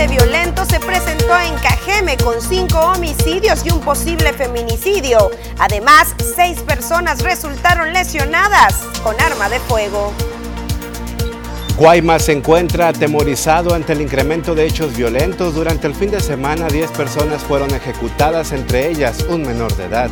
ambiente violento se presentó en Cajeme con cinco homicidios y un posible feminicidio. Además, seis personas resultaron lesionadas con arma de fuego. Guaymas se encuentra atemorizado ante el incremento de hechos violentos. Durante el fin de semana, 10 personas fueron ejecutadas, entre ellas un menor de edad.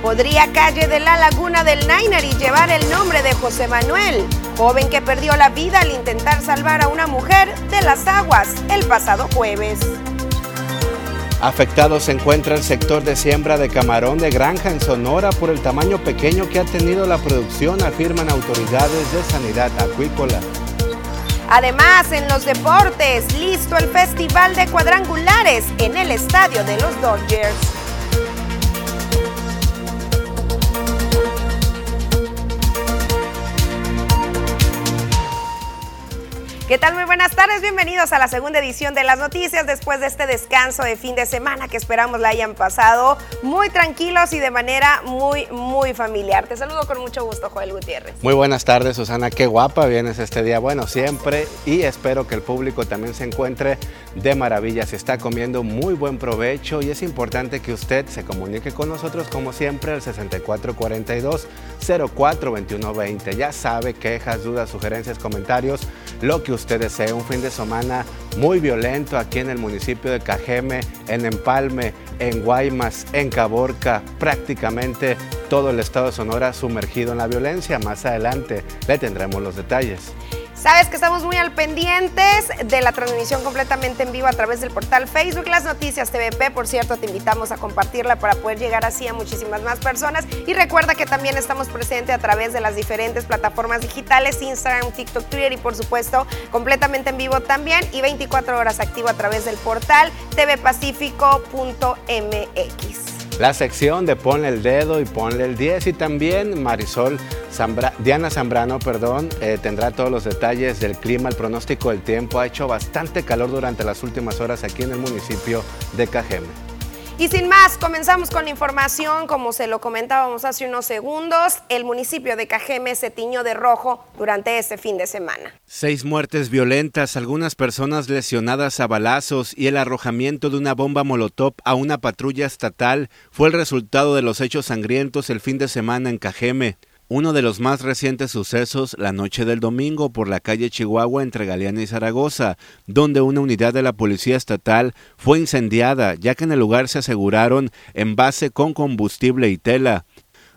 Podría calle de la Laguna del y llevar el nombre de José Manuel, joven que perdió la vida al intentar salvar a una mujer de las aguas el pasado jueves. Afectado se encuentra el sector de siembra de camarón de granja en Sonora por el tamaño pequeño que ha tenido la producción, afirman autoridades de sanidad acuícola. Además, en los deportes, listo el Festival de Cuadrangulares en el estadio de los Dodgers. ¿Qué tal? Muy buenas tardes, bienvenidos a la segunda edición de las noticias después de este descanso de fin de semana que esperamos la hayan pasado muy tranquilos y de manera muy, muy familiar. Te saludo con mucho gusto, Joel Gutiérrez. Muy buenas tardes, Susana, qué guapa vienes este día. Bueno, siempre y espero que el público también se encuentre de maravilla. Se está comiendo muy buen provecho y es importante que usted se comunique con nosotros como siempre al 6442 042120. Ya sabe, quejas, dudas, sugerencias, comentarios, lo que usted usted desee un fin de semana muy violento aquí en el municipio de Cajeme, en Empalme, en Guaymas, en Caborca, prácticamente todo el estado de Sonora sumergido en la violencia. Más adelante le tendremos los detalles. Sabes que estamos muy al pendientes de la transmisión completamente en vivo a través del portal Facebook Las Noticias TVP. Por cierto, te invitamos a compartirla para poder llegar así a muchísimas más personas. Y recuerda que también estamos presentes a través de las diferentes plataformas digitales, Instagram, TikTok, Twitter y por supuesto completamente en vivo también y 24 horas activo a través del portal tvpacifico.mx la sección de Ponle el dedo y Ponle el 10 y también Marisol Diana Zambrano perdón, eh, tendrá todos los detalles del clima, el pronóstico del tiempo. Ha hecho bastante calor durante las últimas horas aquí en el municipio de Cajeme. Y sin más, comenzamos con información. Como se lo comentábamos hace unos segundos, el municipio de Cajeme se tiñó de rojo durante este fin de semana. Seis muertes violentas, algunas personas lesionadas a balazos y el arrojamiento de una bomba molotov a una patrulla estatal fue el resultado de los hechos sangrientos el fin de semana en Cajeme. Uno de los más recientes sucesos la noche del domingo por la calle Chihuahua entre Galeana y Zaragoza, donde una unidad de la Policía Estatal fue incendiada, ya que en el lugar se aseguraron envase con combustible y tela.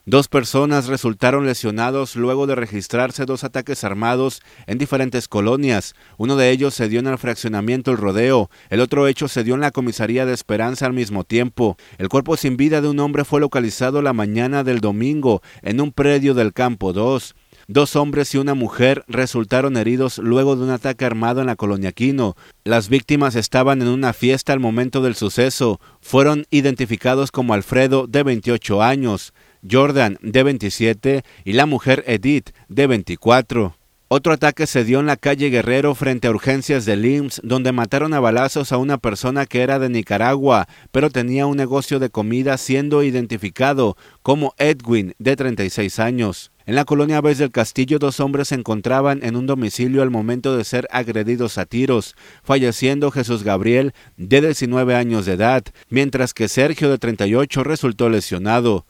Dos personas resultaron lesionados luego de registrarse dos ataques armados en diferentes colonias. Uno de ellos se dio en el fraccionamiento El Rodeo, el otro hecho se dio en la comisaría de Esperanza al mismo tiempo. El cuerpo sin vida de un hombre fue localizado la mañana del domingo en un predio del Campo 2. Dos hombres y una mujer resultaron heridos luego de un ataque armado en la colonia Quino. Las víctimas estaban en una fiesta al momento del suceso. Fueron identificados como Alfredo, de 28 años. Jordan, de 27, y la mujer Edith, de 24. Otro ataque se dio en la calle Guerrero frente a urgencias de LIMS, donde mataron a balazos a una persona que era de Nicaragua, pero tenía un negocio de comida siendo identificado como Edwin, de 36 años. En la colonia Vez del Castillo, dos hombres se encontraban en un domicilio al momento de ser agredidos a tiros, falleciendo Jesús Gabriel, de 19 años de edad, mientras que Sergio, de 38, resultó lesionado.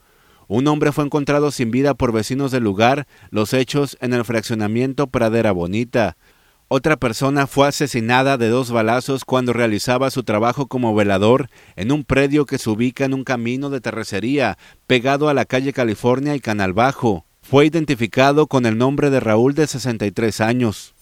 Un hombre fue encontrado sin vida por vecinos del lugar, los hechos en el fraccionamiento Pradera Bonita. Otra persona fue asesinada de dos balazos cuando realizaba su trabajo como velador en un predio que se ubica en un camino de terracería pegado a la calle California y Canal Bajo. Fue identificado con el nombre de Raúl de 63 años.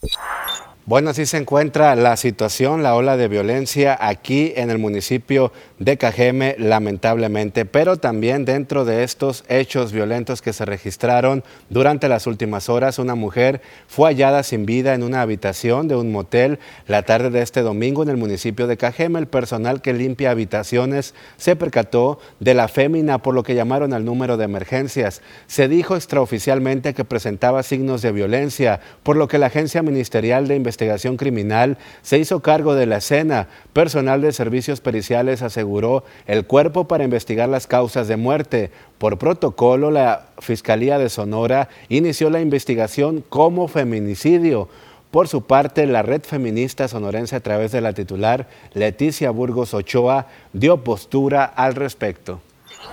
Bueno, así se encuentra la situación, la ola de violencia aquí en el municipio de Cajeme, lamentablemente, pero también dentro de estos hechos violentos que se registraron durante las últimas horas, una mujer fue hallada sin vida en una habitación de un motel la tarde de este domingo en el municipio de Cajeme. El personal que limpia habitaciones se percató de la fémina por lo que llamaron al número de emergencias. Se dijo extraoficialmente que presentaba signos de violencia, por lo que la agencia ministerial de investigación investigación criminal se hizo cargo de la escena. Personal de servicios periciales aseguró el cuerpo para investigar las causas de muerte. Por protocolo, la Fiscalía de Sonora inició la investigación como feminicidio. Por su parte, la red feminista sonorense a través de la titular Leticia Burgos Ochoa dio postura al respecto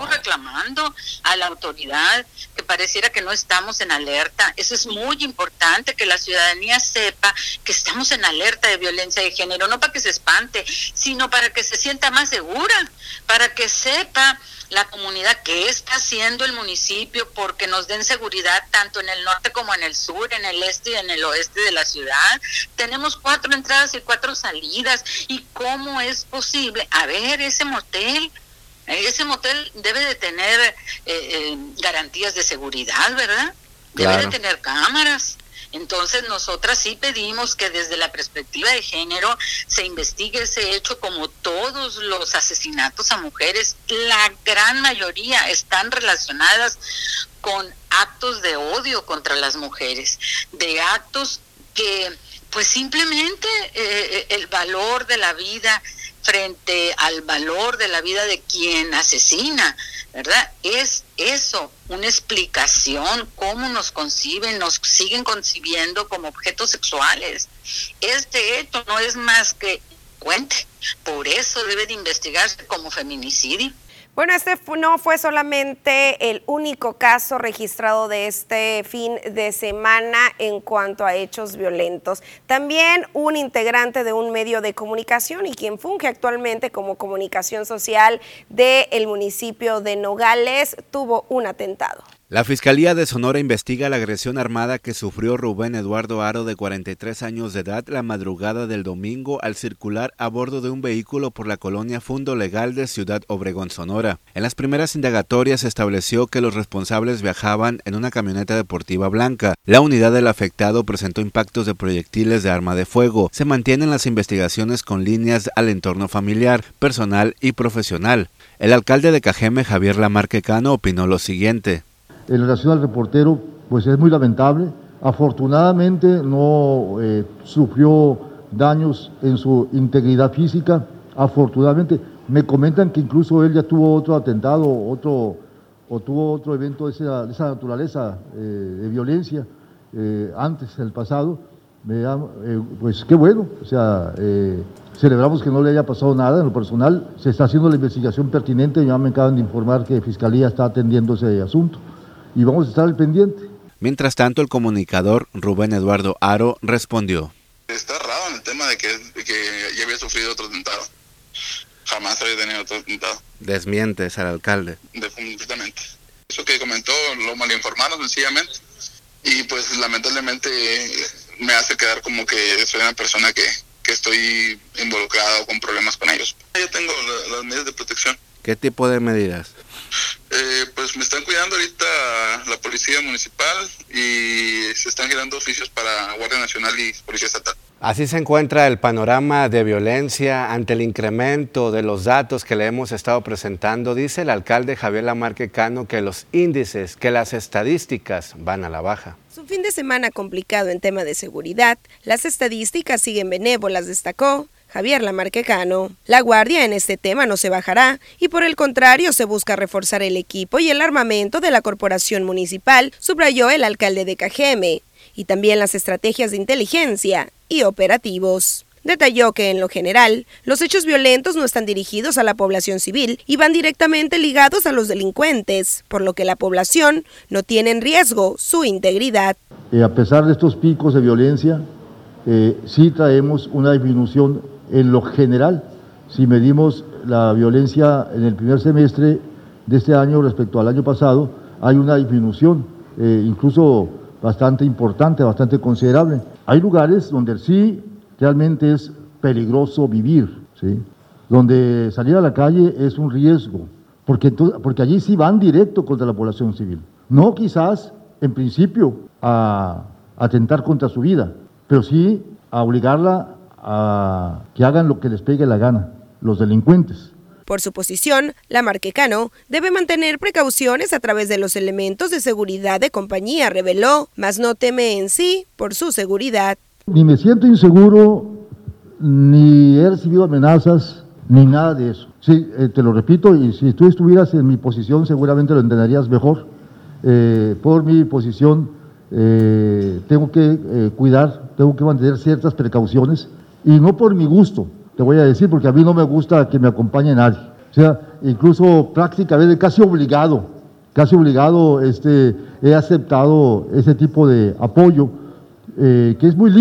reclamando a la autoridad que pareciera que no estamos en alerta. Eso es muy importante que la ciudadanía sepa que estamos en alerta de violencia de género, no para que se espante, sino para que se sienta más segura, para que sepa la comunidad qué está haciendo el municipio porque nos den seguridad tanto en el norte como en el sur, en el este y en el oeste de la ciudad. Tenemos cuatro entradas y cuatro salidas. ¿Y cómo es posible? A ver, ese motel ese motel debe de tener eh, eh, garantías de seguridad, ¿verdad? Debe de tener cámaras. Entonces nosotras sí pedimos que desde la perspectiva de género se investigue ese hecho como todos los asesinatos a mujeres, la gran mayoría están relacionadas con actos de odio contra las mujeres, de actos que pues simplemente eh, el valor de la vida frente al valor de la vida de quien asesina, ¿verdad? Es eso, una explicación, cómo nos conciben, nos siguen concibiendo como objetos sexuales. Este hecho no es más que cuente, por eso debe de investigarse como feminicidio. Bueno, este no fue solamente el único caso registrado de este fin de semana en cuanto a hechos violentos. También un integrante de un medio de comunicación y quien funge actualmente como comunicación social del municipio de Nogales tuvo un atentado. La Fiscalía de Sonora investiga la agresión armada que sufrió Rubén Eduardo Aro de 43 años de edad la madrugada del domingo al circular a bordo de un vehículo por la colonia Fundo Legal de Ciudad Obregón, Sonora. En las primeras indagatorias se estableció que los responsables viajaban en una camioneta deportiva blanca. La unidad del afectado presentó impactos de proyectiles de arma de fuego. Se mantienen las investigaciones con líneas al entorno familiar, personal y profesional. El alcalde de Cajeme, Javier Lamarque Cano, opinó lo siguiente en relación al reportero, pues es muy lamentable. Afortunadamente no eh, sufrió daños en su integridad física. Afortunadamente, me comentan que incluso él ya tuvo otro atentado, otro, o tuvo otro evento de esa, naturaleza eh, de violencia eh, antes, en el pasado. Pues qué bueno, o sea, celebramos que no le haya pasado nada. En lo personal, se está haciendo la investigación pertinente. Ya me acaban de informar que Fiscalía está atendiendo ese asunto y vamos a estar al pendiente. Mientras tanto, el comunicador Rubén Eduardo Aro respondió. Está raro en el tema de que, ya había sufrido otro atentado. Jamás había tenido otro atentado. Desmientes al alcalde. Completamente. Eso que comentó lo malinformaron sencillamente. Y pues lamentablemente me hace quedar como que soy una persona que, que estoy involucrado con problemas con ellos. Yo tengo las medidas de protección. ¿Qué tipo de medidas? Eh, pues me están cuidando ahorita la Policía Municipal y se están girando oficios para Guardia Nacional y Policía Estatal. Así se encuentra el panorama de violencia ante el incremento de los datos que le hemos estado presentando. Dice el alcalde Javier Lamarque Cano que los índices, que las estadísticas van a la baja. Su fin de semana complicado en tema de seguridad, las estadísticas siguen benévolas, destacó. Javier Lamarquecano. La guardia en este tema no se bajará y por el contrario se busca reforzar el equipo y el armamento de la corporación municipal, subrayó el alcalde de Cajeme, y también las estrategias de inteligencia y operativos. Detalló que en lo general, los hechos violentos no están dirigidos a la población civil y van directamente ligados a los delincuentes, por lo que la población no tiene en riesgo su integridad. Eh, a pesar de estos picos de violencia, eh, sí traemos una disminución en lo general, si medimos la violencia en el primer semestre de este año respecto al año pasado, hay una disminución, eh, incluso bastante importante, bastante considerable. Hay lugares donde sí realmente es peligroso vivir, donde salir a la calle es un riesgo, porque, porque allí sí van directo contra la población civil. No quizás, en principio, a atentar contra su vida, pero sí a obligarla a que hagan lo que les pegue la gana, los delincuentes. Por su posición, la Marquecano debe mantener precauciones a través de los elementos de seguridad de compañía, reveló, mas no teme en sí por su seguridad. Ni me siento inseguro, ni he recibido amenazas, ni nada de eso. Sí, eh, te lo repito, y si tú estuvieras en mi posición seguramente lo entenderías mejor. Eh, por mi posición eh, tengo que cuidar tengo que mantener ciertas precauciones y no por mi gusto, te voy a decir, porque a mí no me gusta que me acompañe nadie. O sea, incluso prácticamente casi obligado, casi obligado, este, he aceptado ese tipo de apoyo, eh, que, es muy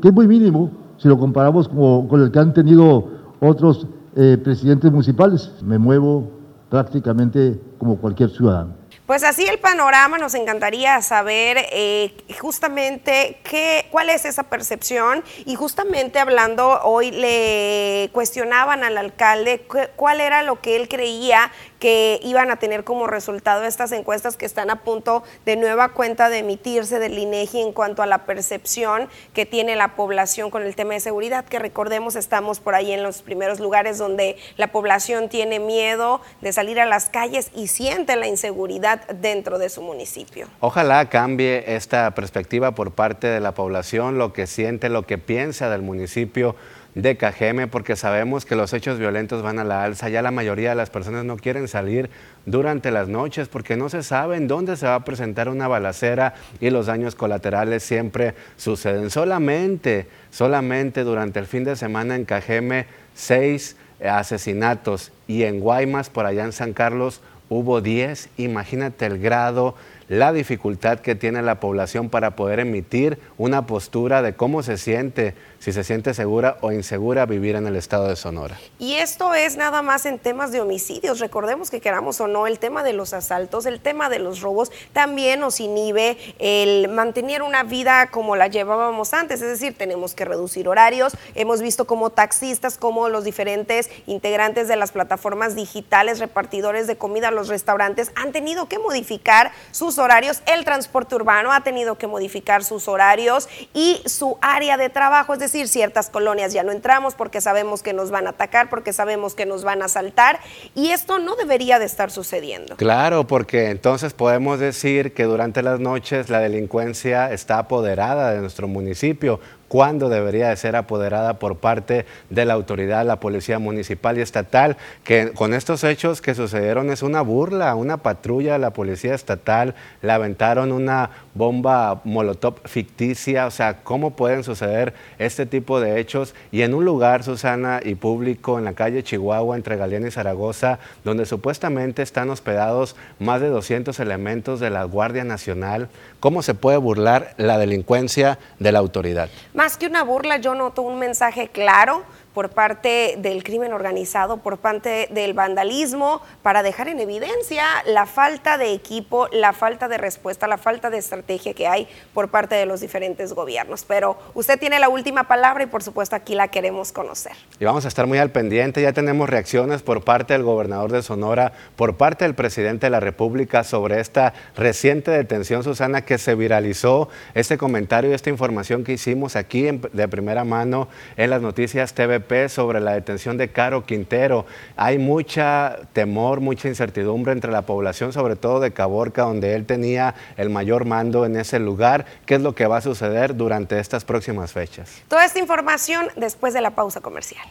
que es muy mínimo si lo comparamos con, el que han tenido otros eh, presidentes municipales. Me muevo prácticamente como cualquier ciudadano. Pues así el panorama, nos encantaría saber eh, justamente qué, cuál es esa percepción. Y justamente hablando hoy le cuestionaban al alcalde cuál era lo que él creía que iban a tener como resultado estas encuestas que están a punto de nueva cuenta de emitirse del INEGI en cuanto a la percepción que tiene la población con el tema de seguridad, que recordemos estamos por ahí en los primeros lugares donde la población tiene miedo de salir a las calles y siente la inseguridad dentro de su municipio. Ojalá cambie esta perspectiva por parte de la población, lo que siente, lo que piensa del municipio de Cajeme porque sabemos que los hechos violentos van a la alza. Ya la mayoría de las personas no quieren salir durante las noches porque no se sabe en dónde se va a presentar una balacera y los daños colaterales siempre suceden. Solamente, solamente durante el fin de semana en Cajeme, seis asesinatos y en Guaymas, por allá en San Carlos, hubo diez. Imagínate el grado la dificultad que tiene la población para poder emitir una postura de cómo se siente si se siente segura o insegura vivir en el estado de Sonora. Y esto es nada más en temas de homicidios. Recordemos que queramos o no, el tema de los asaltos, el tema de los robos, también nos inhibe el mantener una vida como la llevábamos antes. Es decir, tenemos que reducir horarios. Hemos visto como taxistas, como los diferentes integrantes de las plataformas digitales, repartidores de comida, los restaurantes, han tenido que modificar sus horarios. El transporte urbano ha tenido que modificar sus horarios y su área de trabajo. Es decir, ciertas colonias ya no entramos porque sabemos que nos van a atacar, porque sabemos que nos van a asaltar y esto no debería de estar sucediendo. Claro, porque entonces podemos decir que durante las noches la delincuencia está apoderada de nuestro municipio cuándo debería de ser apoderada por parte de la autoridad, la policía municipal y estatal, que con estos hechos que sucedieron es una burla, una patrulla de la policía estatal, le aventaron una bomba molotov ficticia, o sea, ¿cómo pueden suceder este tipo de hechos? Y en un lugar, Susana, y público, en la calle Chihuahua, entre Galeana y Zaragoza, donde supuestamente están hospedados más de 200 elementos de la Guardia Nacional, ¿cómo se puede burlar la delincuencia de la autoridad? Más que una burla, yo noto un mensaje claro por parte del crimen organizado, por parte del vandalismo, para dejar en evidencia la falta de equipo, la falta de respuesta, la falta de estrategia que hay por parte de los diferentes gobiernos. Pero usted tiene la última palabra y por supuesto aquí la queremos conocer. Y vamos a estar muy al pendiente, ya tenemos reacciones por parte del gobernador de Sonora, por parte del presidente de la República sobre esta reciente detención, Susana, que se viralizó, este comentario y esta información que hicimos aquí de primera mano en las noticias TV sobre la detención de Caro Quintero. Hay mucha temor, mucha incertidumbre entre la población, sobre todo de Caborca, donde él tenía el mayor mando en ese lugar. ¿Qué es lo que va a suceder durante estas próximas fechas? Toda esta información después de la pausa comercial.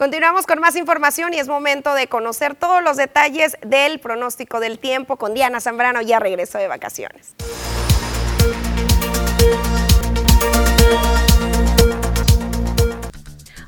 Continuamos con más información y es momento de conocer todos los detalles del pronóstico del tiempo con Diana Zambrano, ya regreso de vacaciones.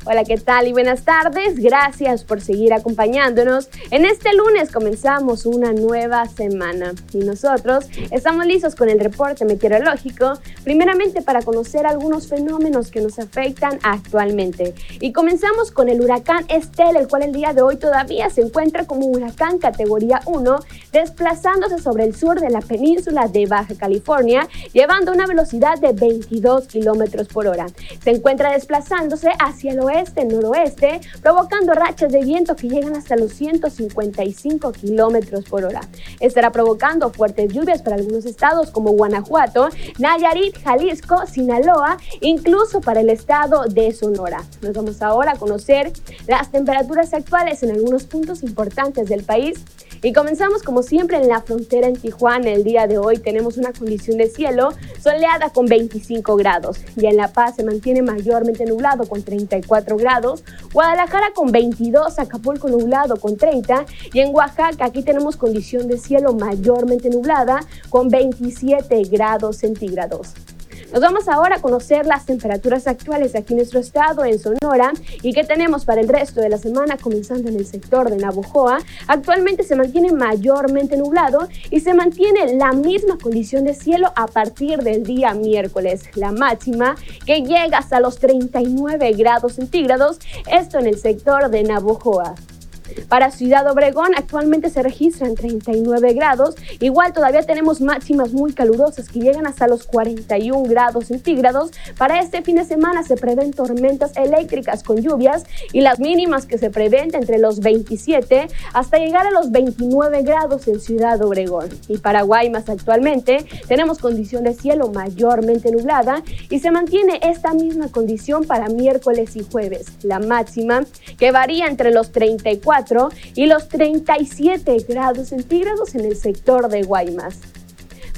Hola, ¿qué tal? Y buenas tardes. Gracias por seguir acompañándonos. En este lunes comenzamos una nueva semana y nosotros estamos listos con el reporte meteorológico, primeramente para conocer algunos fenómenos que nos afectan actualmente. Y comenzamos con el huracán Estel, el cual el día de hoy todavía se encuentra como huracán categoría 1, desplazándose sobre el sur de la península de Baja California, llevando una velocidad de 22 kilómetros por hora. Se encuentra desplazándose hacia el oeste oeste-noroeste, provocando rachas de viento que llegan hasta los 155 kilómetros por hora. Estará provocando fuertes lluvias para algunos estados como Guanajuato, Nayarit, Jalisco, Sinaloa, incluso para el estado de Sonora. Nos vamos ahora a conocer las temperaturas actuales en algunos puntos importantes del país. Y comenzamos como siempre en la frontera en Tijuana. El día de hoy tenemos una condición de cielo soleada con 25 grados y en La Paz se mantiene mayormente nublado con 34 24 grados, Guadalajara con 22, Acapulco nublado con 30 y en Oaxaca aquí tenemos condición de cielo mayormente nublada con 27 grados centígrados. Nos vamos ahora a conocer las temperaturas actuales aquí en nuestro estado, en Sonora, y qué tenemos para el resto de la semana, comenzando en el sector de Navojoa. Actualmente se mantiene mayormente nublado y se mantiene la misma condición de cielo a partir del día miércoles. La máxima que llega hasta los 39 grados centígrados, esto en el sector de Navojoa. Para Ciudad Obregón actualmente se registran 39 grados. Igual todavía tenemos máximas muy calurosas que llegan hasta los 41 grados centígrados. Para este fin de semana se prevén tormentas eléctricas con lluvias y las mínimas que se prevén entre los 27 hasta llegar a los 29 grados en Ciudad Obregón. Y para Guaymas actualmente tenemos condición de cielo mayormente nublada y se mantiene esta misma condición para miércoles y jueves. La máxima que varía entre los 34 y los 37 grados centígrados en el sector de Guaymas.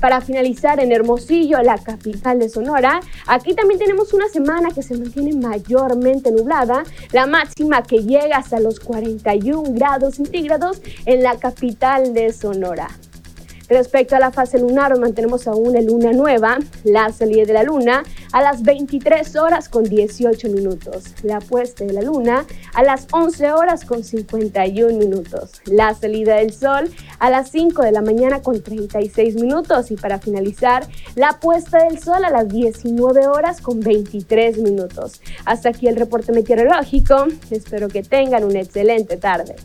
Para finalizar en Hermosillo, la capital de Sonora, aquí también tenemos una semana que se mantiene mayormente nublada, la máxima que llega hasta los 41 grados centígrados en la capital de Sonora. Respecto a la fase lunar, mantenemos aún la luna nueva, la salida de la luna a las 23 horas con 18 minutos, la puesta de la luna a las 11 horas con 51 minutos, la salida del sol a las 5 de la mañana con 36 minutos y para finalizar, la puesta del sol a las 19 horas con 23 minutos. Hasta aquí el reporte meteorológico, espero que tengan una excelente tarde.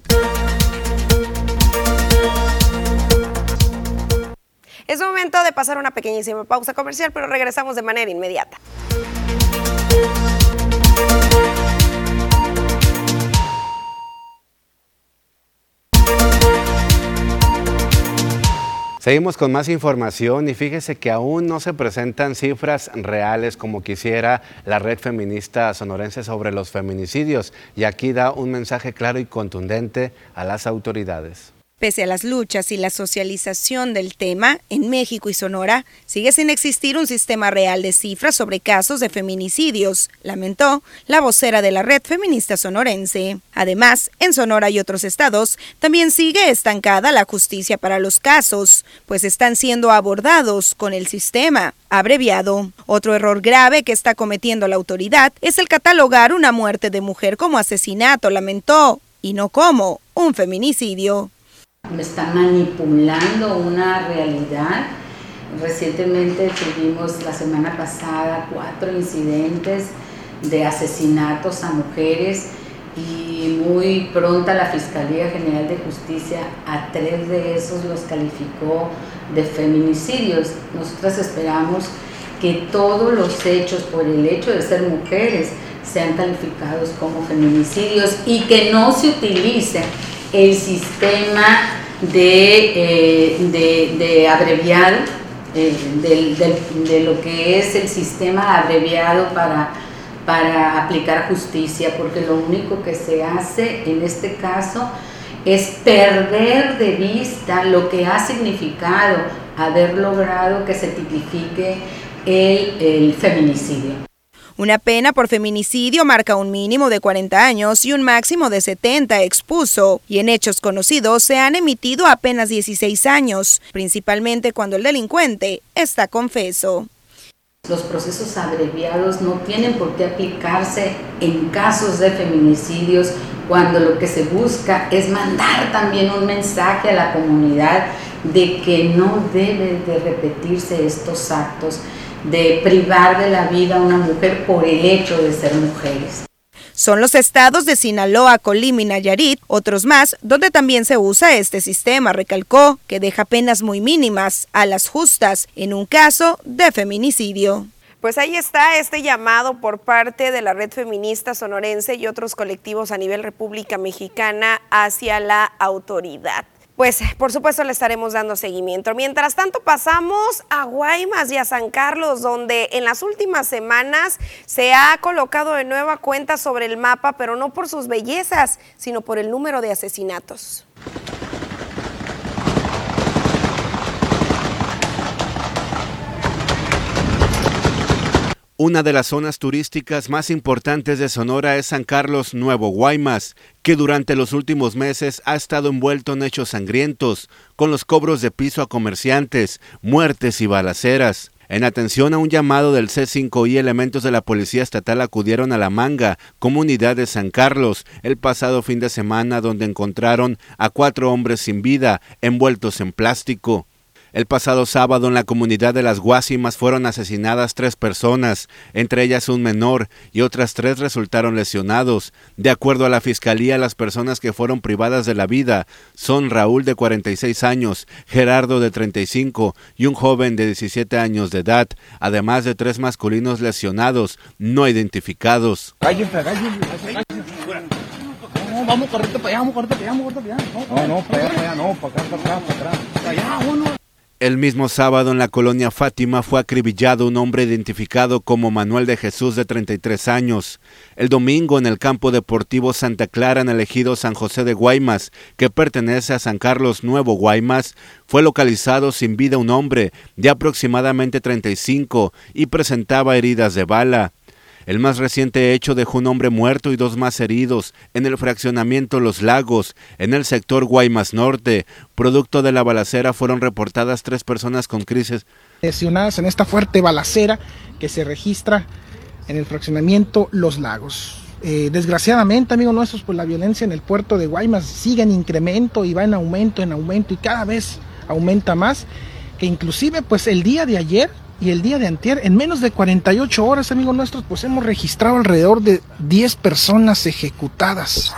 Es momento de pasar una pequeñísima pausa comercial, pero regresamos de manera inmediata. Seguimos con más información y fíjese que aún no se presentan cifras reales como quisiera la red feminista sonorense sobre los feminicidios y aquí da un mensaje claro y contundente a las autoridades. Pese a las luchas y la socialización del tema, en México y Sonora sigue sin existir un sistema real de cifras sobre casos de feminicidios, lamentó la vocera de la red feminista sonorense. Además, en Sonora y otros estados también sigue estancada la justicia para los casos, pues están siendo abordados con el sistema abreviado. Otro error grave que está cometiendo la autoridad es el catalogar una muerte de mujer como asesinato, lamentó, y no como un feminicidio está manipulando una realidad. Recientemente tuvimos la semana pasada cuatro incidentes de asesinatos a mujeres y muy pronta la Fiscalía General de Justicia a tres de esos los calificó de feminicidios. Nosotras esperamos que todos los hechos por el hecho de ser mujeres sean calificados como feminicidios y que no se utilice el sistema de, eh, de, abreviado, eh, de lo que es el sistema abreviado para, para aplicar justicia, porque lo único que se hace en este caso es perder de vista lo que ha significado haber logrado que se tipifique el feminicidio. Una pena por feminicidio marca un mínimo de 40 años y un máximo de 70, expuso, y en hechos conocidos se han emitido apenas 16 años, principalmente cuando el delincuente está confeso. Los procesos abreviados no tienen por qué aplicarse en casos de feminicidios cuando lo que se busca es mandar también un mensaje a la comunidad de que no deben de repetirse estos actos de privar de la vida a una mujer por el hecho de ser mujeres. Son los estados de Sinaloa, Colima y Nayarit, otros más, donde también se usa este sistema, recalcó, que deja penas muy mínimas a las justas en un caso de feminicidio. Pues ahí está este llamado por parte de la red feminista sonorense y otros colectivos a nivel República Mexicana hacia la autoridad pues por supuesto le estaremos dando seguimiento. Mientras tanto pasamos a Guaymas y a San Carlos, donde en las últimas semanas se ha colocado de nueva cuenta sobre el mapa, pero no por sus bellezas, sino por el número de asesinatos. Una de las zonas turísticas más importantes de Sonora es San Carlos Nuevo Guaymas, que durante los últimos meses ha estado envuelto en hechos sangrientos, con los cobros de piso a comerciantes, muertes y balaceras. En atención a un llamado del C5I, elementos de la Policía Estatal acudieron a La Manga, comunidad de San Carlos, el pasado fin de semana donde encontraron a cuatro hombres sin vida, envueltos en plástico. El pasado sábado en la comunidad de las Guasimas fueron asesinadas tres personas, entre ellas un menor, y otras tres resultaron lesionados. De acuerdo a la Fiscalía, las personas que fueron privadas de la vida son Raúl de 46 años, Gerardo de 35 y un joven de 17 años de edad, además de tres masculinos lesionados, no identificados. No, vamos para allá, vamos para allá, vamos para allá. No, no, para allá, para allá, no, para acá, para atrás, para atrás. Para allá, uno. El mismo sábado en la colonia Fátima fue acribillado un hombre identificado como Manuel de Jesús de 33 años. El domingo en el campo deportivo Santa Clara en el ejido San José de Guaymas, que pertenece a San Carlos Nuevo Guaymas, fue localizado sin vida un hombre de aproximadamente 35 y presentaba heridas de bala. El más reciente hecho dejó un hombre muerto y dos más heridos en el fraccionamiento Los Lagos, en el sector Guaymas Norte. Producto de la balacera fueron reportadas tres personas con crisis. Lesionadas en esta fuerte balacera que se registra en el fraccionamiento Los Lagos. Eh, desgraciadamente, amigos nuestros, pues la violencia en el puerto de Guaymas sigue en incremento y va en aumento, en aumento y cada vez aumenta más. Que inclusive, pues el día de ayer y el día de antier, en menos de 48 horas, amigos nuestros, pues hemos registrado alrededor de 10 personas ejecutadas.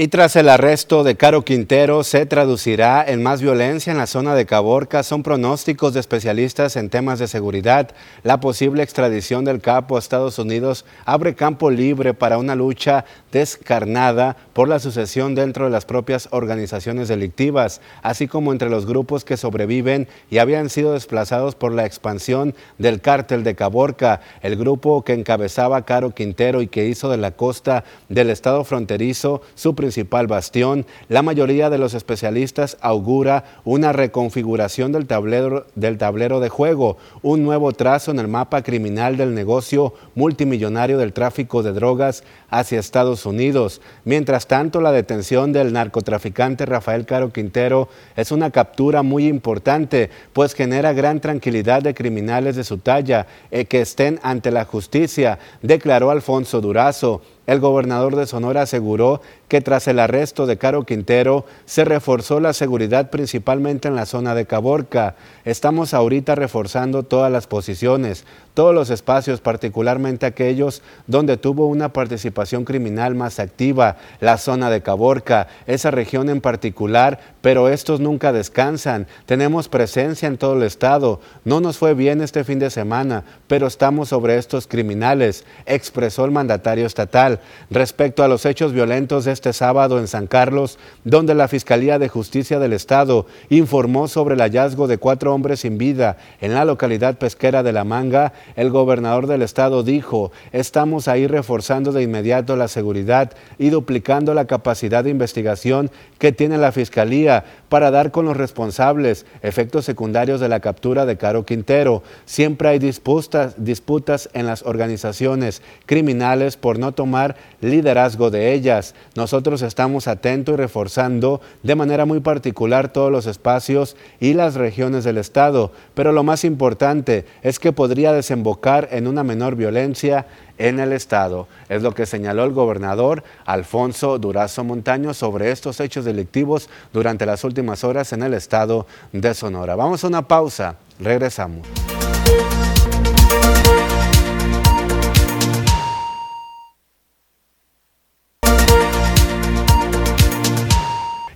Y tras el arresto de Caro Quintero, se traducirá en más violencia en la zona de Caborca. Son pronósticos de especialistas en temas de seguridad. La posible extradición del capo a Estados Unidos abre campo libre para una lucha descarnada por la sucesión dentro de las propias organizaciones delictivas, así como entre los grupos que sobreviven y habían sido desplazados por la expansión del cártel de Caborca, el grupo que encabezaba Caro Quintero y que hizo de la costa del estado fronterizo su principal bastión, la mayoría de los especialistas augura una reconfiguración del tablero, del tablero de juego, un nuevo trazo en el mapa criminal del negocio multimillonario del tráfico de drogas hacia Estados Unidos. Mientras tanto, la detención del narcotraficante Rafael Caro Quintero es una captura muy importante, pues genera gran tranquilidad de criminales de su talla eh, que estén ante la justicia, declaró Alfonso Durazo. El gobernador de Sonora aseguró que tras el arresto de Caro Quintero se reforzó la seguridad principalmente en la zona de Caborca. Estamos ahorita reforzando todas las posiciones, todos los espacios, particularmente aquellos donde tuvo una participación criminal más activa, la zona de Caborca, esa región en particular, pero estos nunca descansan. Tenemos presencia en todo el estado. No nos fue bien este fin de semana, pero estamos sobre estos criminales, expresó el mandatario estatal. Respecto a los hechos violentos de este sábado en San Carlos, donde la Fiscalía de Justicia del Estado informó sobre el hallazgo de cuatro hombres sin vida en la localidad pesquera de La Manga, el gobernador del estado dijo, estamos ahí reforzando de inmediato la seguridad y duplicando la capacidad de investigación que tiene la Fiscalía para dar con los responsables, efectos secundarios de la captura de Caro Quintero. Siempre hay disputas, disputas en las organizaciones criminales por no tomar liderazgo de ellas. Nosotros estamos atentos y reforzando de manera muy particular todos los espacios y las regiones del Estado, pero lo más importante es que podría desembocar en una menor violencia en el Estado. Es lo que señaló el gobernador Alfonso Durazo Montaño sobre estos hechos delictivos durante las últimas horas en el Estado de Sonora. Vamos a una pausa, regresamos.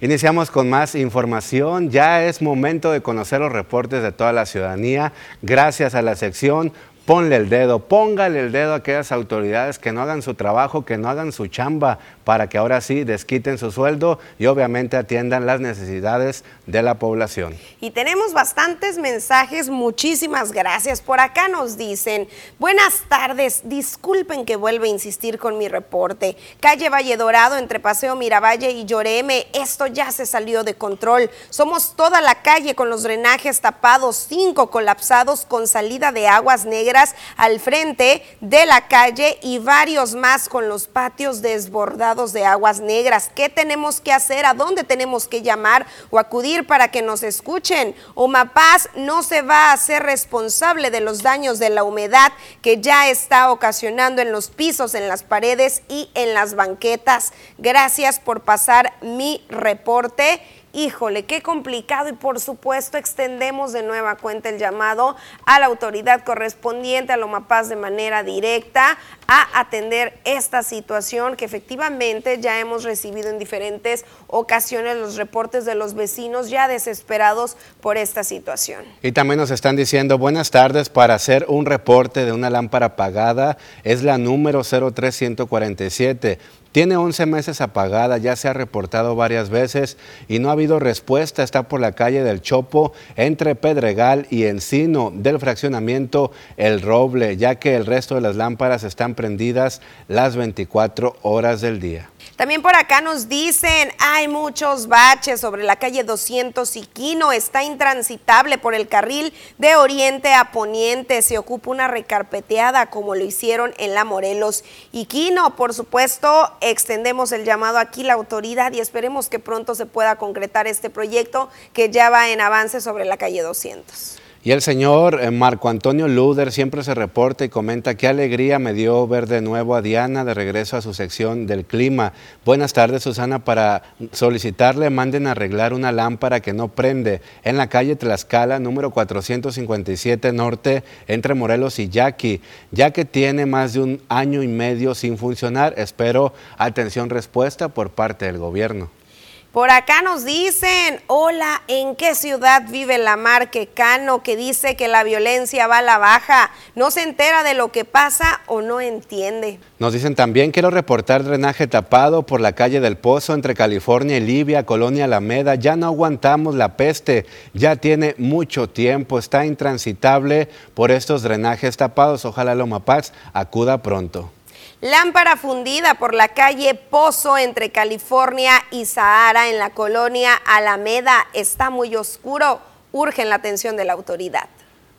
Iniciamos con más información. Ya es momento de conocer los reportes de toda la ciudadanía. Gracias a la sección Ponle el dedo, póngale el dedo a aquellas autoridades que no hagan su trabajo, que no hagan su chamba, para que ahora sí desquiten su sueldo y obviamente atiendan las necesidades de la población. Y tenemos bastantes mensajes, muchísimas gracias. Por acá nos dicen, buenas tardes, disculpen que vuelva a insistir con mi reporte. Calle Valle Dorado entre Paseo Miravalle y Lloreme, esto ya se salió de control. Somos toda la calle con los drenajes tapados, cinco colapsados con salida de aguas negras al frente de la calle y varios más con los patios desbordados de aguas negras. ¿Qué tenemos que hacer? ¿A dónde tenemos que llamar o acudir para que nos escuchen? Omapaz no se va a hacer responsable de los daños de la humedad que ya está ocasionando en los pisos, en las paredes y en las banquetas. Gracias por pasar mi reporte híjole, qué complicado y por supuesto extendemos de nueva cuenta el llamado a la autoridad correspondiente, a Lomapaz de manera directa, a atender esta situación que efectivamente ya hemos recibido en diferentes ocasiones los reportes de los vecinos ya desesperados por esta situación. Y también nos están diciendo buenas tardes para hacer un reporte de una lámpara apagada, es la número 03147. Tiene 11 meses apagada, ya se ha reportado varias veces y no ha habido respuesta. Está por la calle del Chopo, entre Pedregal y Encino, del fraccionamiento El Roble, ya que el resto de las lámparas están prendidas las 24 horas del día. También por acá nos dicen, hay muchos baches sobre la calle 200 y Quino, está intransitable por el carril de oriente a poniente, se ocupa una recarpeteada como lo hicieron en la Morelos y Quino. Por supuesto, extendemos el llamado aquí la autoridad y esperemos que pronto se pueda concretar este proyecto que ya va en avance sobre la calle 200. Y el señor eh, Marco Antonio Luder siempre se reporta y comenta qué alegría me dio ver de nuevo a Diana de regreso a su sección del clima. Buenas tardes, Susana. Para solicitarle, manden a arreglar una lámpara que no prende en la calle Tlaxcala, número 457 Norte, entre Morelos y Yaqui, ya que tiene más de un año y medio sin funcionar. Espero atención respuesta por parte del gobierno. Por acá nos dicen, hola, ¿en qué ciudad vive la Cano que dice que la violencia va a la baja? ¿No se entera de lo que pasa o no entiende? Nos dicen también, quiero reportar drenaje tapado por la calle del Pozo entre California y Libia, Colonia Alameda. Ya no aguantamos la peste, ya tiene mucho tiempo, está intransitable por estos drenajes tapados. Ojalá Loma Paz acuda pronto. Lámpara fundida por la calle Pozo entre California y Sahara en la colonia Alameda. Está muy oscuro. Urgen la atención de la autoridad.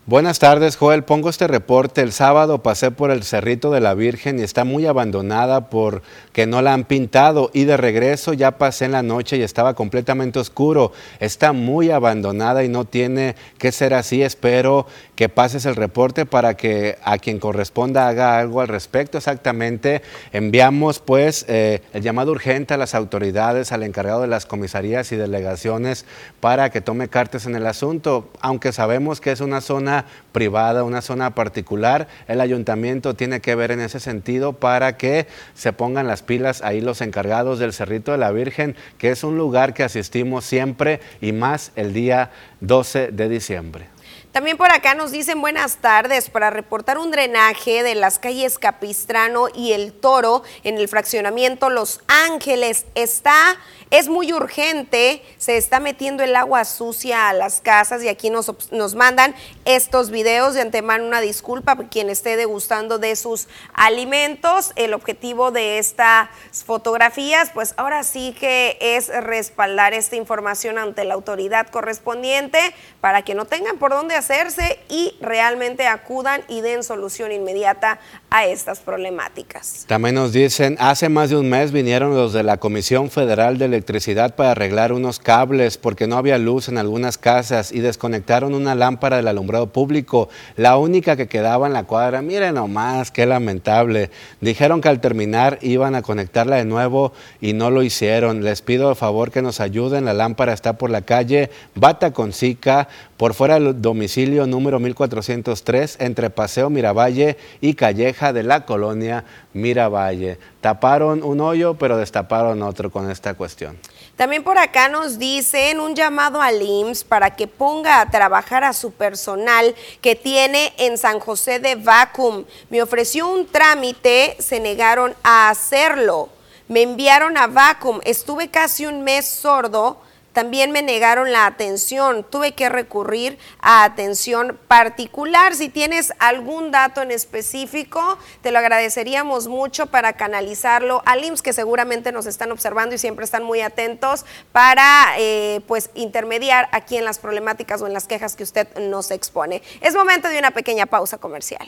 Buenas tardes, Joel. Pongo este reporte. El sábado pasé por el Cerrito de la Virgen y está muy abandonada porque no la han pintado. Y de regreso ya pasé en la noche y estaba completamente oscuro. Está muy abandonada y no tiene que ser así. Espero que pases el reporte para que a quien corresponda haga algo al respecto. Exactamente. Enviamos pues eh, el llamado urgente a las autoridades, al encargado de las comisarías y delegaciones para que tome cartas en el asunto. Aunque sabemos que es una zona privada, una zona particular, el ayuntamiento tiene que ver en ese sentido para que se pongan las pilas ahí los encargados del Cerrito de la Virgen, que es un lugar que asistimos siempre y más el día 12 de diciembre. También por acá nos dicen buenas tardes para reportar un drenaje de las calles Capistrano y El Toro en el fraccionamiento Los Ángeles. Está es muy urgente, se está metiendo el agua sucia a las casas y aquí nos, nos mandan estos videos de antemano una disculpa para quien esté degustando de sus alimentos. El objetivo de estas fotografías, pues ahora sí que es respaldar esta información ante la autoridad correspondiente para que no tengan por dónde hacerse y realmente acudan y den solución inmediata a estas problemáticas. También nos dicen, hace más de un mes vinieron los de la Comisión Federal de electricidad para arreglar unos cables porque no había luz en algunas casas y desconectaron una lámpara del alumbrado público, la única que quedaba en la cuadra. Miren nomás, qué lamentable. Dijeron que al terminar iban a conectarla de nuevo y no lo hicieron. Les pido el favor que nos ayuden. La lámpara está por la calle Bata con Sica, por fuera del domicilio número 1403, entre Paseo Miravalle y Calleja de la colonia Miravalle. Taparon un hoyo, pero destaparon otro con esta cuestión. También por acá nos dicen un llamado al IMSS para que ponga a trabajar a su personal que tiene en San José de Vacuum. Me ofreció un trámite, se negaron a hacerlo. Me enviaron a Vacuum, estuve casi un mes sordo también me negaron la atención. Tuve que recurrir a atención particular. Si tienes algún dato en específico, te lo agradeceríamos mucho para canalizarlo al IMSS, que seguramente nos están observando y siempre están muy atentos para eh, pues intermediar aquí en las problemáticas o en las quejas que usted nos expone. Es momento de una pequeña pausa comercial.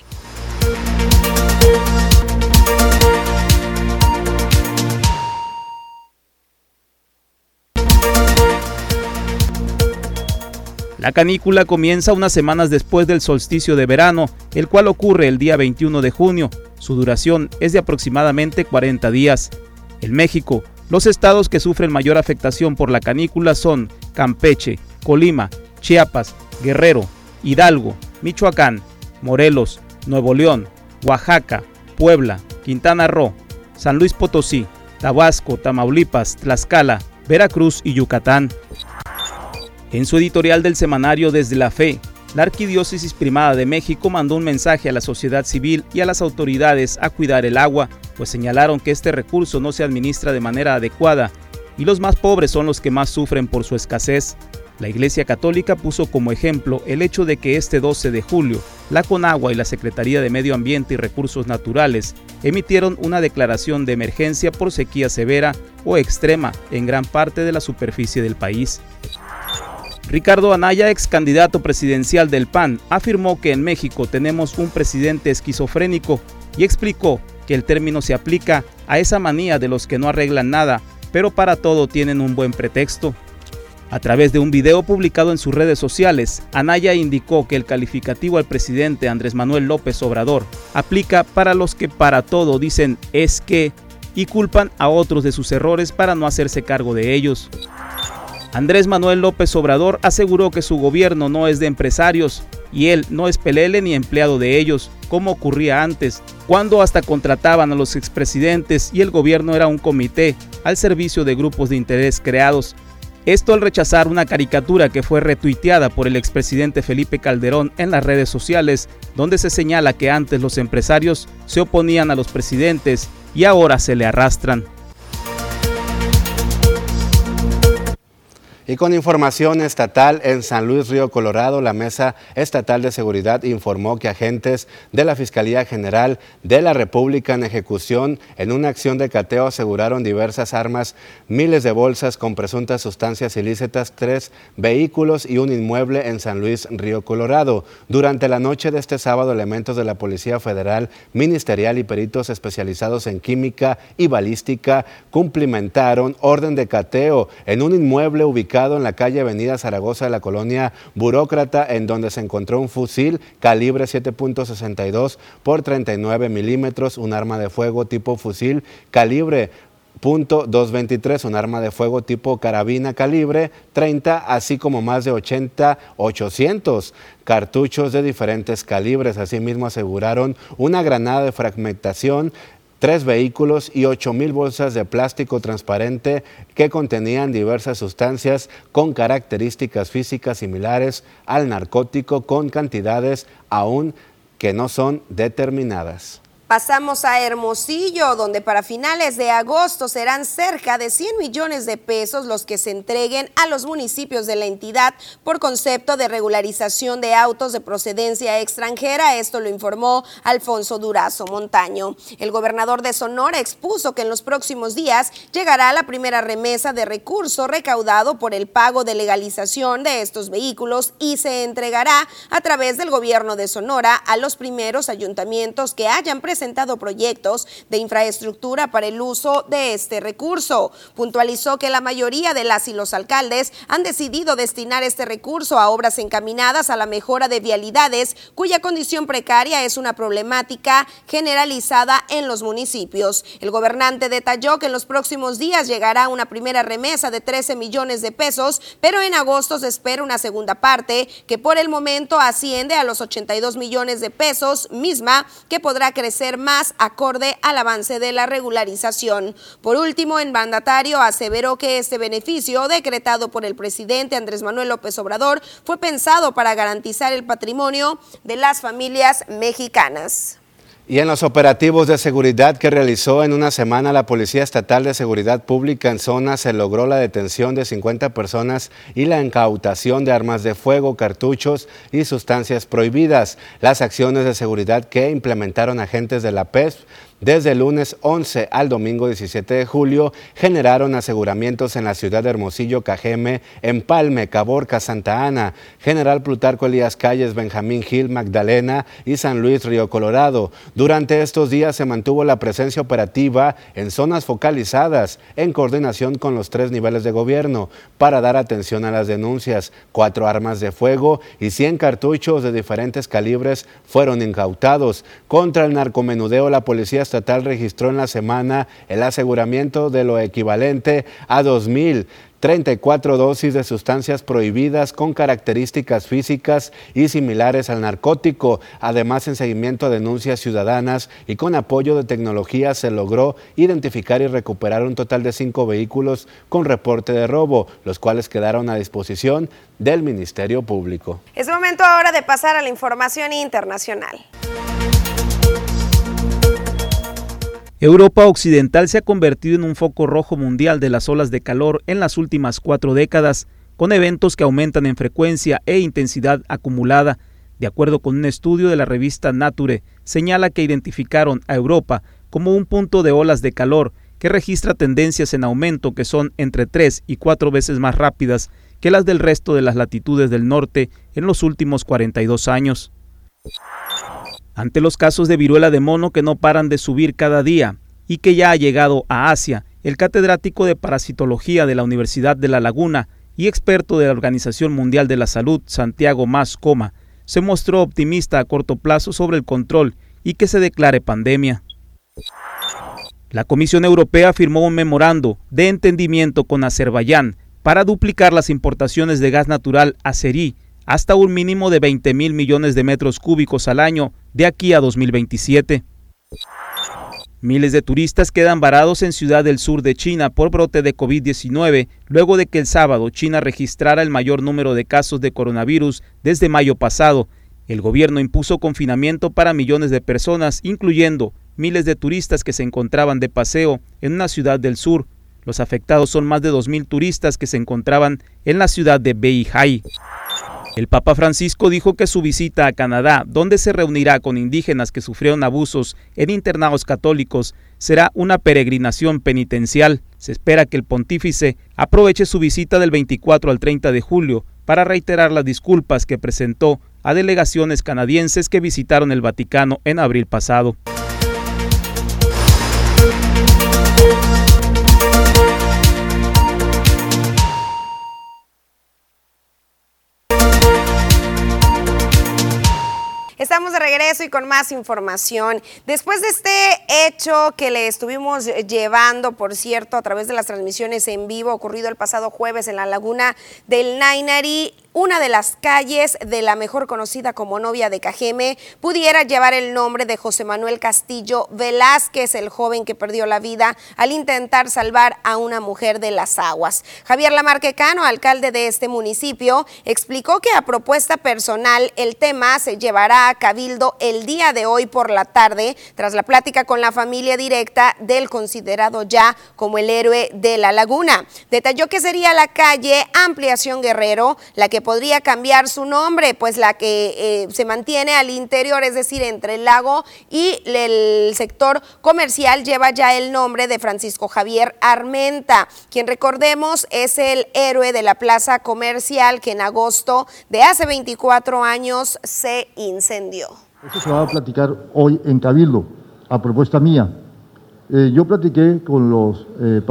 La canícula comienza unas semanas después del solsticio de verano, el cual ocurre el día 21 de junio. Su duración es de aproximadamente 40 días. En México, los estados que sufren mayor afectación por la canícula son Campeche, Colima, Chiapas, Guerrero, Hidalgo, Michoacán, Morelos, Nuevo León, Oaxaca, Puebla, Quintana Roo, San Luis Potosí, Tabasco, Tamaulipas, Tlaxcala, Veracruz y Yucatán. En su editorial del semanario Desde la Fe, la Arquidiócesis Primada de México mandó un mensaje a la sociedad civil y a las autoridades a cuidar el agua, pues señalaron que este recurso no se administra de manera adecuada y los más pobres son los que más sufren por su escasez. La Iglesia Católica puso como ejemplo el hecho de que este 12 de julio, la Conagua y la Secretaría de Medio Ambiente y Recursos Naturales emitieron una declaración de emergencia por sequía severa o extrema en gran parte de la superficie del país. Ricardo Anaya, ex candidato presidencial del PAN, afirmó que en México tenemos un presidente esquizofrénico y explicó que el término se aplica a esa manía de los que no arreglan nada, pero para todo tienen un buen pretexto. A través de un video publicado en sus redes sociales, Anaya indicó que el calificativo al presidente Andrés Manuel López Obrador aplica para los que para todo dicen es que y culpan a otros de sus errores para no hacerse cargo de ellos. Andrés Manuel López Obrador aseguró que su gobierno no es de empresarios y él no es pelele ni empleado de ellos, como ocurría antes, cuando hasta contrataban a los expresidentes y el gobierno era un comité al servicio de grupos de interés creados. Esto al rechazar una caricatura que fue retuiteada por el expresidente Felipe Calderón en las redes sociales, donde se señala que antes los empresarios se oponían a los presidentes y ahora se le arrastran. Y con información estatal en San Luis Río Colorado, la Mesa Estatal de Seguridad informó que agentes de la Fiscalía General de la República en ejecución en una acción de cateo aseguraron diversas armas, miles de bolsas con presuntas sustancias ilícitas, tres vehículos y un inmueble en San Luis Río Colorado. Durante la noche de este sábado, elementos de la Policía Federal, Ministerial y peritos especializados en química y balística cumplimentaron orden de cateo en un inmueble ubicado en la calle Avenida Zaragoza de la colonia Burócrata, en donde se encontró un fusil calibre 7.62 por 39 milímetros, un arma de fuego tipo fusil calibre .223, un arma de fuego tipo carabina calibre 30, así como más de 80, 800 cartuchos de diferentes calibres. Asimismo aseguraron una granada de fragmentación tres vehículos y ocho mil bolsas de plástico transparente que contenían diversas sustancias con características físicas similares al narcótico con cantidades aún que no son determinadas. Pasamos a Hermosillo, donde para finales de agosto serán cerca de 100 millones de pesos los que se entreguen a los municipios de la entidad por concepto de regularización de autos de procedencia extranjera. Esto lo informó Alfonso Durazo Montaño. El gobernador de Sonora expuso que en los próximos días llegará la primera remesa de recurso recaudado por el pago de legalización de estos vehículos y se entregará a través del gobierno de Sonora a los primeros ayuntamientos que hayan presentado presentado proyectos de infraestructura para el uso de este recurso. Puntualizó que la mayoría de las y los alcaldes han decidido destinar este recurso a obras encaminadas a la mejora de vialidades, cuya condición precaria es una problemática generalizada en los municipios. El gobernante detalló que en los próximos días llegará una primera remesa de 13 millones de pesos, pero en agosto se espera una segunda parte que por el momento asciende a los 82 millones de pesos, misma que podrá crecer más acorde al avance de la regularización. Por último, en mandatario aseveró que este beneficio decretado por el presidente Andrés Manuel López Obrador fue pensado para garantizar el patrimonio de las familias mexicanas. Y en los operativos de seguridad que realizó en una semana la Policía Estatal de Seguridad Pública en zona se logró la detención de 50 personas y la incautación de armas de fuego, cartuchos y sustancias prohibidas. Las acciones de seguridad que implementaron agentes de la PESP desde el lunes 11 al domingo 17 de julio generaron aseguramientos en la ciudad de Hermosillo, Cajeme, Empalme, Caborca, Santa Ana, General Plutarco Elías Calles, Benjamín Gil, Magdalena y San Luis Río Colorado. Durante estos días se mantuvo la presencia operativa en zonas focalizadas en coordinación con los tres niveles de gobierno para dar atención a las denuncias. Cuatro armas de fuego y 100 cartuchos de diferentes calibres fueron incautados. Contra el narcomenudeo, la policía estatal registró en la semana el aseguramiento de lo equivalente a 2.034 dosis de sustancias prohibidas con características físicas y similares al narcótico. Además, en seguimiento a denuncias ciudadanas y con apoyo de tecnología se logró identificar y recuperar un total de cinco vehículos con reporte de robo, los cuales quedaron a disposición del Ministerio Público. Es momento ahora de pasar a la información internacional. Europa Occidental se ha convertido en un foco rojo mundial de las olas de calor en las últimas cuatro décadas, con eventos que aumentan en frecuencia e intensidad acumulada. De acuerdo con un estudio de la revista Nature, señala que identificaron a Europa como un punto de olas de calor que registra tendencias en aumento que son entre tres y cuatro veces más rápidas que las del resto de las latitudes del norte en los últimos 42 años. Ante los casos de viruela de mono que no paran de subir cada día y que ya ha llegado a Asia, el catedrático de parasitología de la Universidad de La Laguna y experto de la Organización Mundial de la Salud, Santiago Mas Coma, se mostró optimista a corto plazo sobre el control y que se declare pandemia. La Comisión Europea firmó un memorando de entendimiento con Azerbaiyán para duplicar las importaciones de gas natural azerí hasta un mínimo de 20 mil millones de metros cúbicos al año de aquí a 2027. Miles de turistas quedan varados en Ciudad del Sur de China por brote de COVID-19 luego de que el sábado China registrara el mayor número de casos de coronavirus desde mayo pasado. El gobierno impuso confinamiento para millones de personas, incluyendo miles de turistas que se encontraban de paseo en una ciudad del sur. Los afectados son más de 2.000 turistas que se encontraban en la ciudad de Beihai. El Papa Francisco dijo que su visita a Canadá, donde se reunirá con indígenas que sufrieron abusos en internados católicos, será una peregrinación penitencial. Se espera que el pontífice aproveche su visita del 24 al 30 de julio para reiterar las disculpas que presentó a delegaciones canadienses que visitaron el Vaticano en abril pasado. Estamos de regreso y con más información. Después de este hecho que le estuvimos llevando, por cierto, a través de las transmisiones en vivo, ocurrido el pasado jueves en la laguna del Nainari, una de las calles de la mejor conocida como novia de Cajeme pudiera llevar el nombre de José Manuel Castillo Velázquez, el joven que perdió la vida al intentar salvar a una mujer de las aguas. Javier Lamarquecano, alcalde de este municipio, explicó que a propuesta personal el tema se llevará a cabildo el día de hoy por la tarde tras la plática con la familia directa del considerado ya como el héroe de la laguna. Detalló que sería la calle Ampliación Guerrero la que podría cambiar su nombre, pues la que eh, se mantiene al interior, es decir, entre el lago y el sector comercial, lleva ya el nombre de Francisco Javier Armenta, quien recordemos es el héroe de la plaza comercial que en agosto de hace 24 años se incendió. Eso se va a platicar hoy en Cabildo, a propuesta mía. Eh, yo platiqué con, los, eh,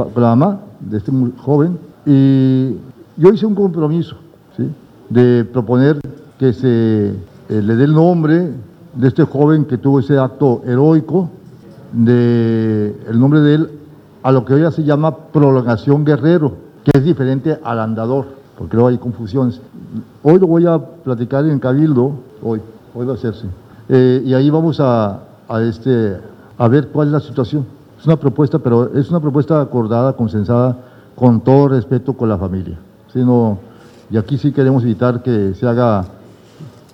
de este joven y yo hice un compromiso, ¿sí? De proponer que se eh, le dé el nombre de este joven que tuvo ese acto heroico, de el nombre de él a lo que hoy se llama prolongación guerrero, que es diferente al andador, porque luego hay confusiones. Hoy lo voy a platicar en Cabildo, hoy, hoy va a hacerse. Eh, y ahí vamos a, a, este, a ver cuál es la situación. Es una propuesta, pero es una propuesta acordada, consensada, con todo respeto con la familia. Sino, y aquí sí queremos evitar que se haga,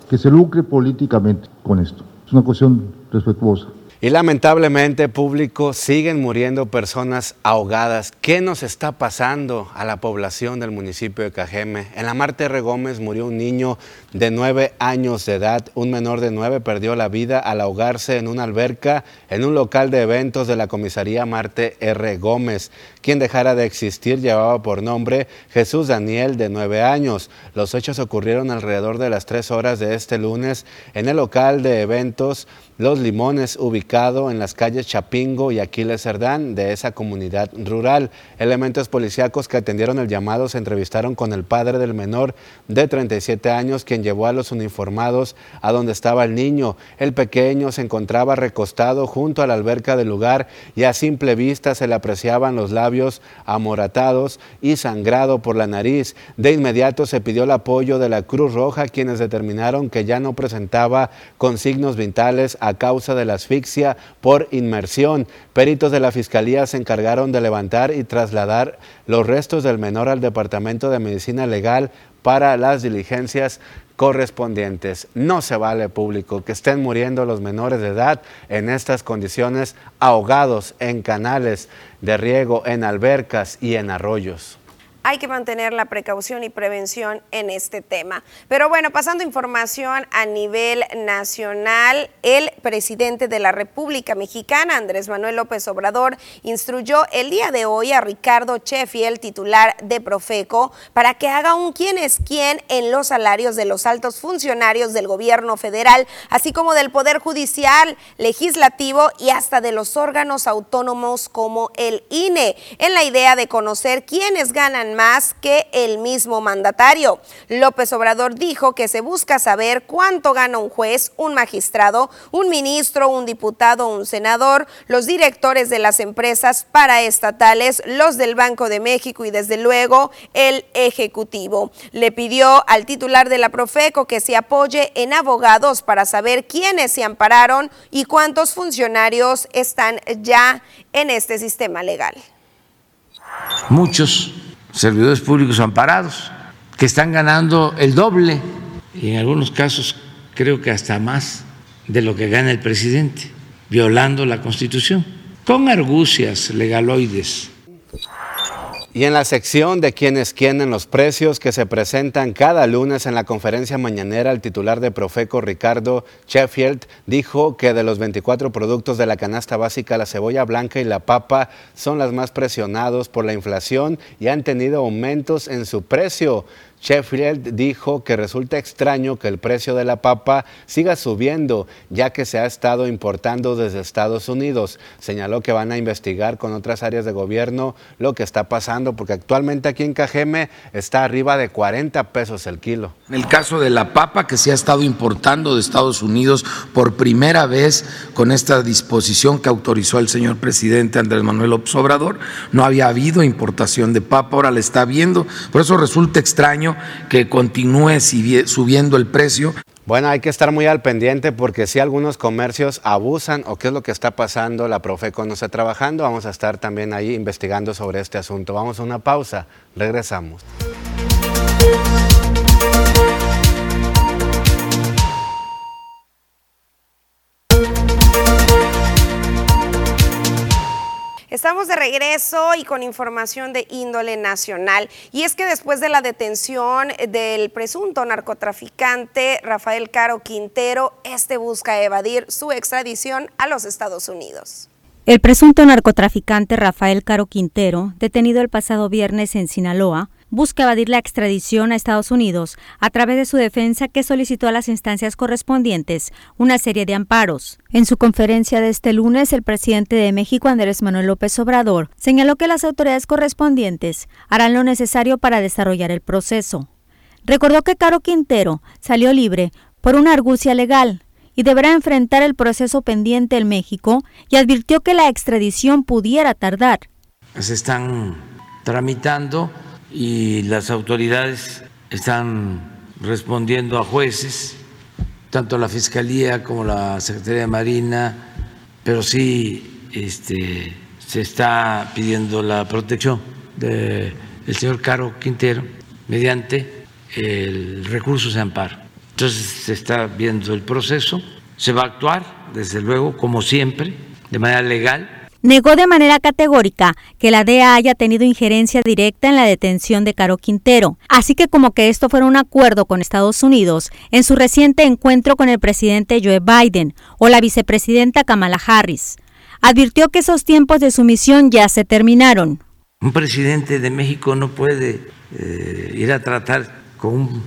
que se lucre políticamente con esto. Es una cuestión respetuosa. Y lamentablemente, público, siguen muriendo personas ahogadas. ¿Qué nos está pasando a la población del municipio de Cajeme? En la Marte R. Gómez murió un niño de nueve años de edad. Un menor de nueve perdió la vida al ahogarse en una alberca en un local de eventos de la comisaría Marte R. Gómez. Quien dejara de existir llevaba por nombre Jesús Daniel, de nueve años. Los hechos ocurrieron alrededor de las tres horas de este lunes en el local de eventos los Limones, ubicado en las calles Chapingo y Aquiles Cerdán de esa comunidad rural. Elementos policíacos que atendieron el llamado se entrevistaron con el padre del menor de 37 años, quien llevó a los uniformados a donde estaba el niño. El pequeño se encontraba recostado junto a la alberca del lugar y a simple vista se le apreciaban los labios amoratados y sangrado por la nariz. De inmediato se pidió el apoyo de la Cruz Roja, quienes determinaron que ya no presentaba con signos vitales a causa de la asfixia por inmersión. Peritos de la Fiscalía se encargaron de levantar y trasladar los restos del menor al Departamento de Medicina Legal para las diligencias correspondientes. No se vale público que estén muriendo los menores de edad en estas condiciones ahogados en canales de riego, en albercas y en arroyos hay que mantener la precaución y prevención en este tema. Pero bueno, pasando información a nivel nacional, el presidente de la República Mexicana, Andrés Manuel López Obrador, instruyó el día de hoy a Ricardo Sheffield, titular de Profeco, para que haga un quién es quién en los salarios de los altos funcionarios del gobierno federal, así como del Poder Judicial, Legislativo y hasta de los órganos autónomos como el INE, en la idea de conocer quiénes ganan más que el mismo mandatario. López Obrador dijo que se busca saber cuánto gana un juez, un magistrado, un ministro, un diputado, un senador, los directores de las empresas paraestatales, los del Banco de México y desde luego el Ejecutivo. Le pidió al titular de la Profeco que se apoye en abogados para saber quiénes se ampararon y cuántos funcionarios están ya en este sistema legal. Muchos servidores públicos amparados, que están ganando el doble, y en algunos casos creo que hasta más de lo que gana el presidente, violando la Constitución, con argucias legaloides y en la sección de quienes quieren los precios que se presentan cada lunes en la conferencia mañanera, el titular de Profeco, Ricardo Sheffield, dijo que de los 24 productos de la canasta básica, la cebolla blanca y la papa son las más presionados por la inflación y han tenido aumentos en su precio. Sheffield dijo que resulta extraño que el precio de la papa siga subiendo, ya que se ha estado importando desde Estados Unidos. Señaló que van a investigar con otras áreas de gobierno lo que está pasando, porque actualmente aquí en Cajeme está arriba de 40 pesos el kilo. En el caso de la papa, que se ha estado importando de Estados Unidos por primera vez con esta disposición que autorizó el señor presidente Andrés Manuel López Obrador, no había habido importación de papa, ahora la está viendo. Por eso resulta extraño que continúe subiendo el precio. Bueno, hay que estar muy al pendiente porque si algunos comercios abusan o qué es lo que está pasando, la Profeco no está trabajando, vamos a estar también ahí investigando sobre este asunto. Vamos a una pausa, regresamos. Estamos de regreso y con información de índole nacional. Y es que después de la detención del presunto narcotraficante Rafael Caro Quintero, este busca evadir su extradición a los Estados Unidos. El presunto narcotraficante Rafael Caro Quintero, detenido el pasado viernes en Sinaloa, busca evadir la extradición a Estados Unidos a través de su defensa que solicitó a las instancias correspondientes una serie de amparos. En su conferencia de este lunes, el presidente de México, Andrés Manuel López Obrador, señaló que las autoridades correspondientes harán lo necesario para desarrollar el proceso. Recordó que Caro Quintero salió libre por una argucia legal y deberá enfrentar el proceso pendiente en México y advirtió que la extradición pudiera tardar. Se están tramitando y las autoridades están respondiendo a jueces, tanto la Fiscalía como la Secretaría de Marina, pero sí este, se está pidiendo la protección del señor Caro Quintero mediante el recurso de amparo. Entonces se está viendo el proceso se va a actuar, desde luego, como siempre, de manera legal. Negó de manera categórica que la DEA haya tenido injerencia directa en la detención de Caro Quintero, así que como que esto fuera un acuerdo con Estados Unidos en su reciente encuentro con el presidente Joe Biden o la vicepresidenta Kamala Harris. Advirtió que esos tiempos de sumisión ya se terminaron. Un presidente de México no puede eh, ir a tratar con un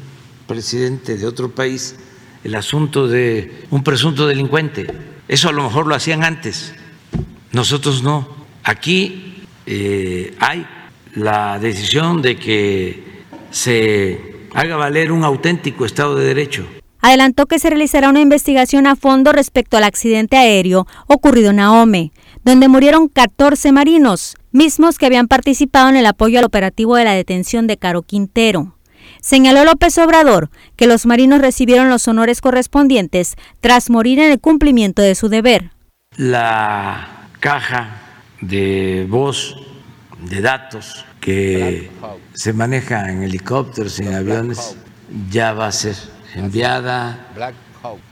presidente de otro país el asunto de un presunto delincuente. Eso a lo mejor lo hacían antes, nosotros no. Aquí eh, hay la decisión de que se haga valer un auténtico Estado de Derecho. Adelantó que se realizará una investigación a fondo respecto al accidente aéreo ocurrido en Ahome, donde murieron 14 marinos, mismos que habían participado en el apoyo al operativo de la detención de Caro Quintero. Señaló López Obrador que los marinos recibieron los honores correspondientes tras morir en el cumplimiento de su deber. La caja de voz, de datos que se maneja en helicópteros y en aviones ya va a ser enviada,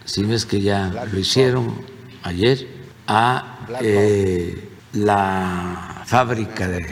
si no es que ya lo hicieron ayer, a eh, la fábrica de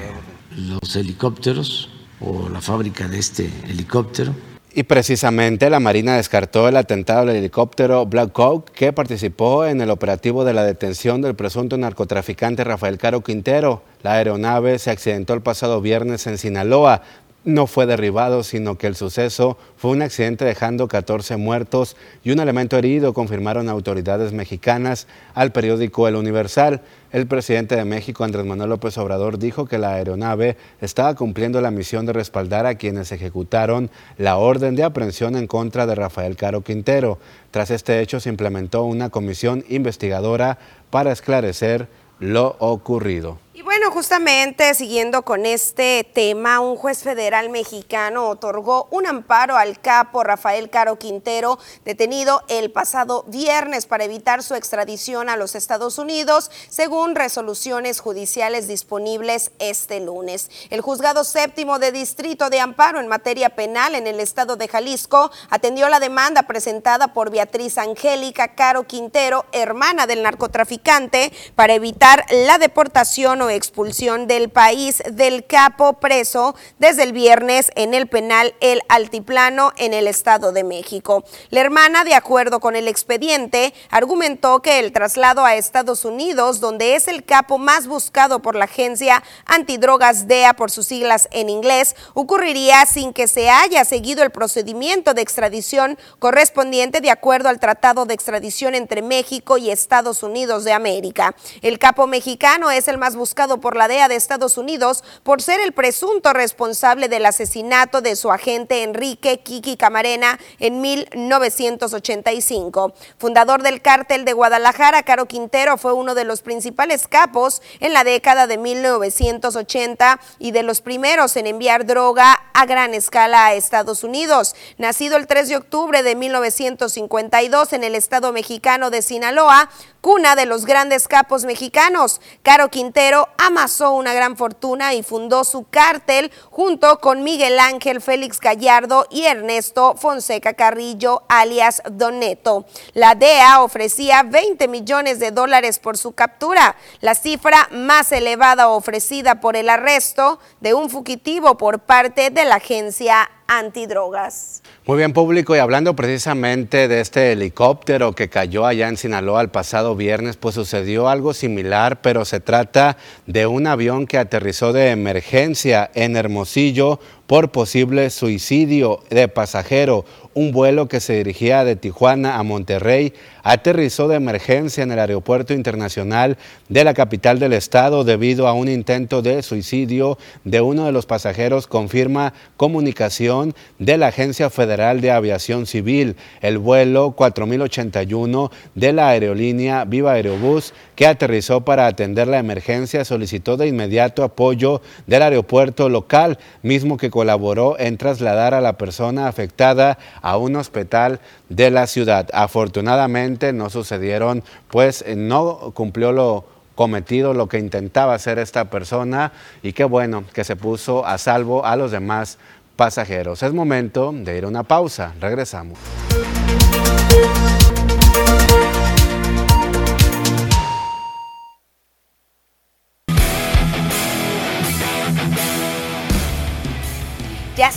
los helicópteros o la fábrica de este helicóptero. Y precisamente la Marina descartó el atentado del helicóptero Black Hawk que participó en el operativo de la detención del presunto narcotraficante Rafael Caro Quintero. La aeronave se accidentó el pasado viernes en Sinaloa no fue derribado, sino que el suceso fue un accidente dejando 14 muertos y un elemento herido, confirmaron autoridades mexicanas al periódico El Universal. El presidente de México, Andrés Manuel López Obrador, dijo que la aeronave estaba cumpliendo la misión de respaldar a quienes ejecutaron la orden de aprehensión en contra de Rafael Caro Quintero. Tras este hecho se implementó una comisión investigadora para esclarecer lo ocurrido. Bueno, justamente siguiendo con este tema, un juez federal mexicano otorgó un amparo al capo Rafael Caro Quintero, detenido el pasado viernes para evitar su extradición a los Estados Unidos, según resoluciones judiciales disponibles este lunes. El juzgado séptimo de distrito de amparo en materia penal en el estado de Jalisco atendió la demanda presentada por Beatriz Angélica Caro Quintero, hermana del narcotraficante, para evitar la deportación expulsión del país del capo preso desde el viernes en el penal El Altiplano en el Estado de México. La hermana, de acuerdo con el expediente, argumentó que el traslado a Estados Unidos, donde es el capo más buscado por la agencia antidrogas DEA por sus siglas en inglés, ocurriría sin que se haya seguido el procedimiento de extradición correspondiente de acuerdo al Tratado de Extradición entre México y Estados Unidos de América. El capo mexicano es el más buscado por la DEA de Estados Unidos por ser el presunto responsable del asesinato de su agente Enrique Kiki Camarena en 1985. Fundador del cártel de Guadalajara, Caro Quintero fue uno de los principales capos en la década de 1980 y de los primeros en enviar droga a gran escala a Estados Unidos. Nacido el 3 de octubre de 1952 en el estado mexicano de Sinaloa, cuna de los grandes capos mexicanos. Caro Quintero amasó una gran fortuna y fundó su cártel junto con Miguel Ángel Félix Gallardo y Ernesto Fonseca Carrillo, alias Doneto. La DEA ofrecía 20 millones de dólares por su captura, la cifra más elevada ofrecida por el arresto de un fugitivo por parte de la agencia antidrogas. Muy bien, público, y hablando precisamente de este helicóptero que cayó allá en Sinaloa el pasado viernes, pues sucedió algo similar, pero se trata de un avión que aterrizó de emergencia en Hermosillo por posible suicidio de pasajero. Un vuelo que se dirigía de Tijuana a Monterrey aterrizó de emergencia en el aeropuerto internacional de la capital del estado debido a un intento de suicidio de uno de los pasajeros, confirma comunicación de la Agencia Federal de Aviación Civil. El vuelo 4081 de la aerolínea Viva Aerobús, que aterrizó para atender la emergencia, solicitó de inmediato apoyo del aeropuerto local, mismo que colaboró en trasladar a la persona afectada a un hospital de la ciudad. Afortunadamente no sucedieron, pues no cumplió lo cometido, lo que intentaba hacer esta persona y qué bueno que se puso a salvo a los demás pasajeros. Es momento de ir a una pausa. Regresamos.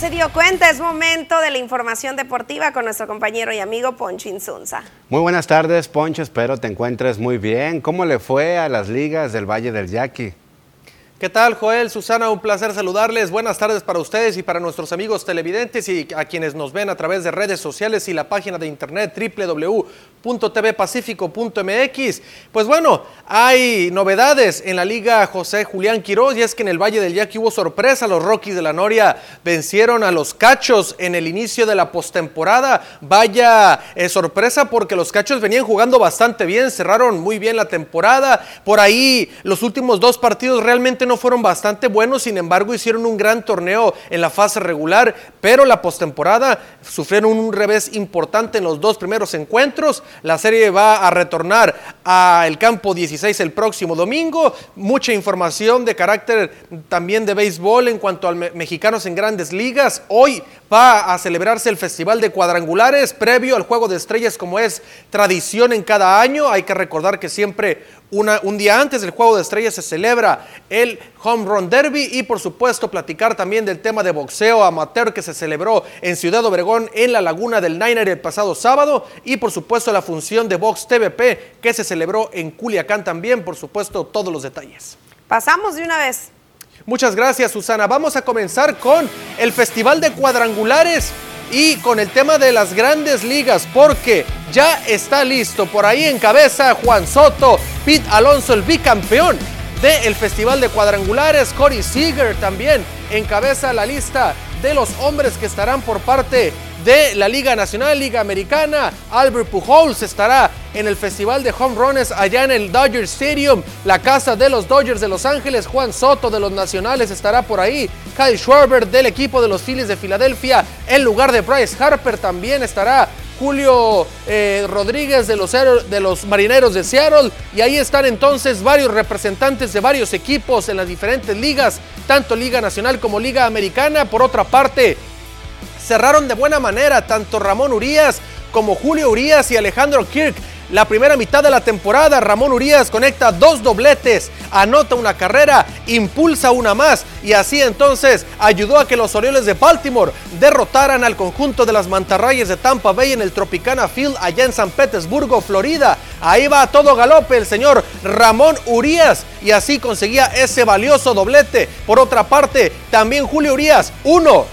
Se dio cuenta, es momento de la información deportiva con nuestro compañero y amigo Poncho Insunza. Muy buenas tardes, Poncho, espero te encuentres muy bien. ¿Cómo le fue a las ligas del Valle del Yaqui? ¿Qué tal, Joel? Susana, un placer saludarles. Buenas tardes para ustedes y para nuestros amigos televidentes y a quienes nos ven a través de redes sociales y la página de internet www.tvpacifico.mx. Pues bueno, hay novedades en la Liga José Julián Quiroz y es que en el Valle del Yaqui hubo sorpresa. Los Rockies de la Noria vencieron a los Cachos en el inicio de la postemporada. Vaya eh, sorpresa porque los Cachos venían jugando bastante bien, cerraron muy bien la temporada. Por ahí los últimos dos partidos realmente no fueron bastante buenos, sin embargo hicieron un gran torneo en la fase regular, pero la postemporada sufrieron un revés importante en los dos primeros encuentros. La serie va a retornar al campo 16 el próximo domingo. Mucha información de carácter también de béisbol en cuanto a mexicanos en grandes ligas. Hoy va a celebrarse el Festival de Cuadrangulares previo al Juego de Estrellas como es tradición en cada año. Hay que recordar que siempre un día antes del Juego de Estrellas se celebra el Home Run Derby y por supuesto platicar también del tema de boxeo amateur que se celebró en Ciudad Obregón en la Laguna del Niner el pasado sábado y por supuesto la función de Box TVP que se celebró en Culiacán también, por supuesto todos los detalles. Pasamos de una vez. Muchas gracias Susana. Vamos a comenzar con el Festival de Cuadrangulares y con el tema de las grandes ligas, porque ya está listo por ahí en cabeza Juan Soto, Pete Alonso, el bicampeón del Festival de Cuadrangulares, Corey Seager también encabeza la lista de los hombres que estarán por parte de la Liga Nacional, Liga Americana. Albert Pujols estará en el Festival de Home Runs allá en el Dodger Stadium, la casa de los Dodgers de Los Ángeles. Juan Soto de los Nacionales estará por ahí. Kyle Schwarber del equipo de los Phillies de Filadelfia en lugar de Bryce Harper también estará. Julio eh, Rodríguez de los, de los Marineros de Seattle. Y ahí están entonces varios representantes de varios equipos en las diferentes ligas, tanto Liga Nacional como Liga Americana. Por otra parte, cerraron de buena manera tanto Ramón Urias como Julio Urias y Alejandro Kirk la primera mitad de la temporada, Ramón Urias conecta dos dobletes, anota una carrera, impulsa una más y así entonces ayudó a que los Orioles de Baltimore derrotaran al conjunto de las mantarrayas de Tampa Bay en el Tropicana Field allá en San Petersburgo, Florida. Ahí va a todo galope el señor Ramón Urias y así conseguía ese valioso doblete. Por otra parte, también Julio Urias, uno,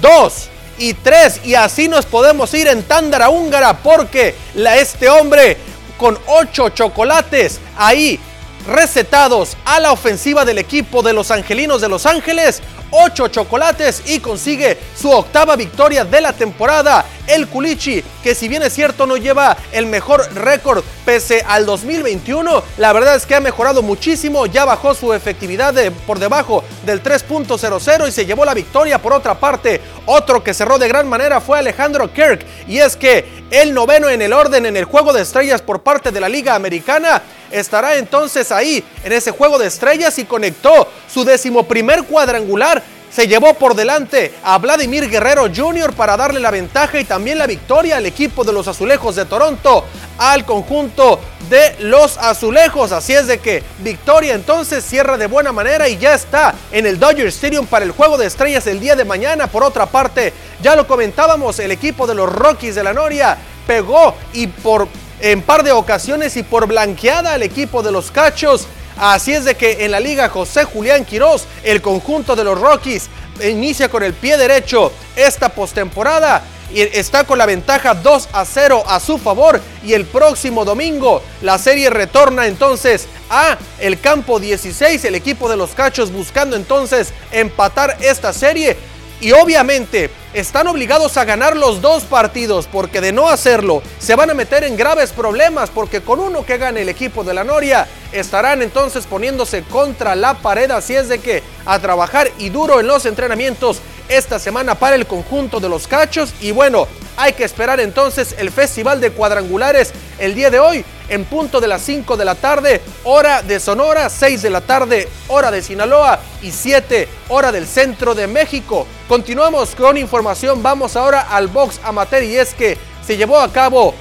dos, y tres y así nos podemos ir en tándara húngara porque la, este hombre con ocho chocolates ahí recetados a la ofensiva del equipo de los Angelinos de Los Ángeles 8 chocolates y consigue su octava victoria de la temporada. El Culichi, que si bien es cierto no lleva el mejor récord pese al 2021, la verdad es que ha mejorado muchísimo, ya bajó su efectividad por debajo del 3.00 y se llevó la victoria. Por otra parte, otro que cerró de gran manera fue Alejandro Kirk y es que el noveno en el orden en el juego de estrellas por parte de la Liga Americana estará entonces ahí en ese juego de estrellas y conectó su decimoprimer cuadrangular se llevó por delante a Vladimir Guerrero Jr. para darle la ventaja y también la victoria al equipo de los Azulejos de Toronto, al conjunto de los Azulejos. Así es de que victoria entonces cierra de buena manera y ya está en el Dodger Stadium para el juego de estrellas el día de mañana. Por otra parte, ya lo comentábamos, el equipo de los Rockies de la Noria pegó y por en par de ocasiones y por blanqueada al equipo de los Cachos Así es de que en la liga José Julián Quirós, el conjunto de los Rockies inicia con el pie derecho esta postemporada y está con la ventaja 2 a 0 a su favor. Y el próximo domingo la serie retorna entonces a el campo 16 el equipo de los Cachos buscando entonces empatar esta serie y obviamente están obligados a ganar los dos partidos porque de no hacerlo se van a meter en graves problemas porque con uno que gane el equipo de la Noria estarán entonces poniéndose contra la pared. Así es de que a trabajar y duro en los entrenamientos esta semana para el conjunto de los cachos. Y bueno hay que esperar entonces el festival de cuadrangulares el día de hoy en punto de las 5 de la tarde, hora de Sonora, 6 de la tarde, hora de Sinaloa y 7 hora del centro de México. Continuamos con información, vamos ahora al box amateur y es que se llevó a cabo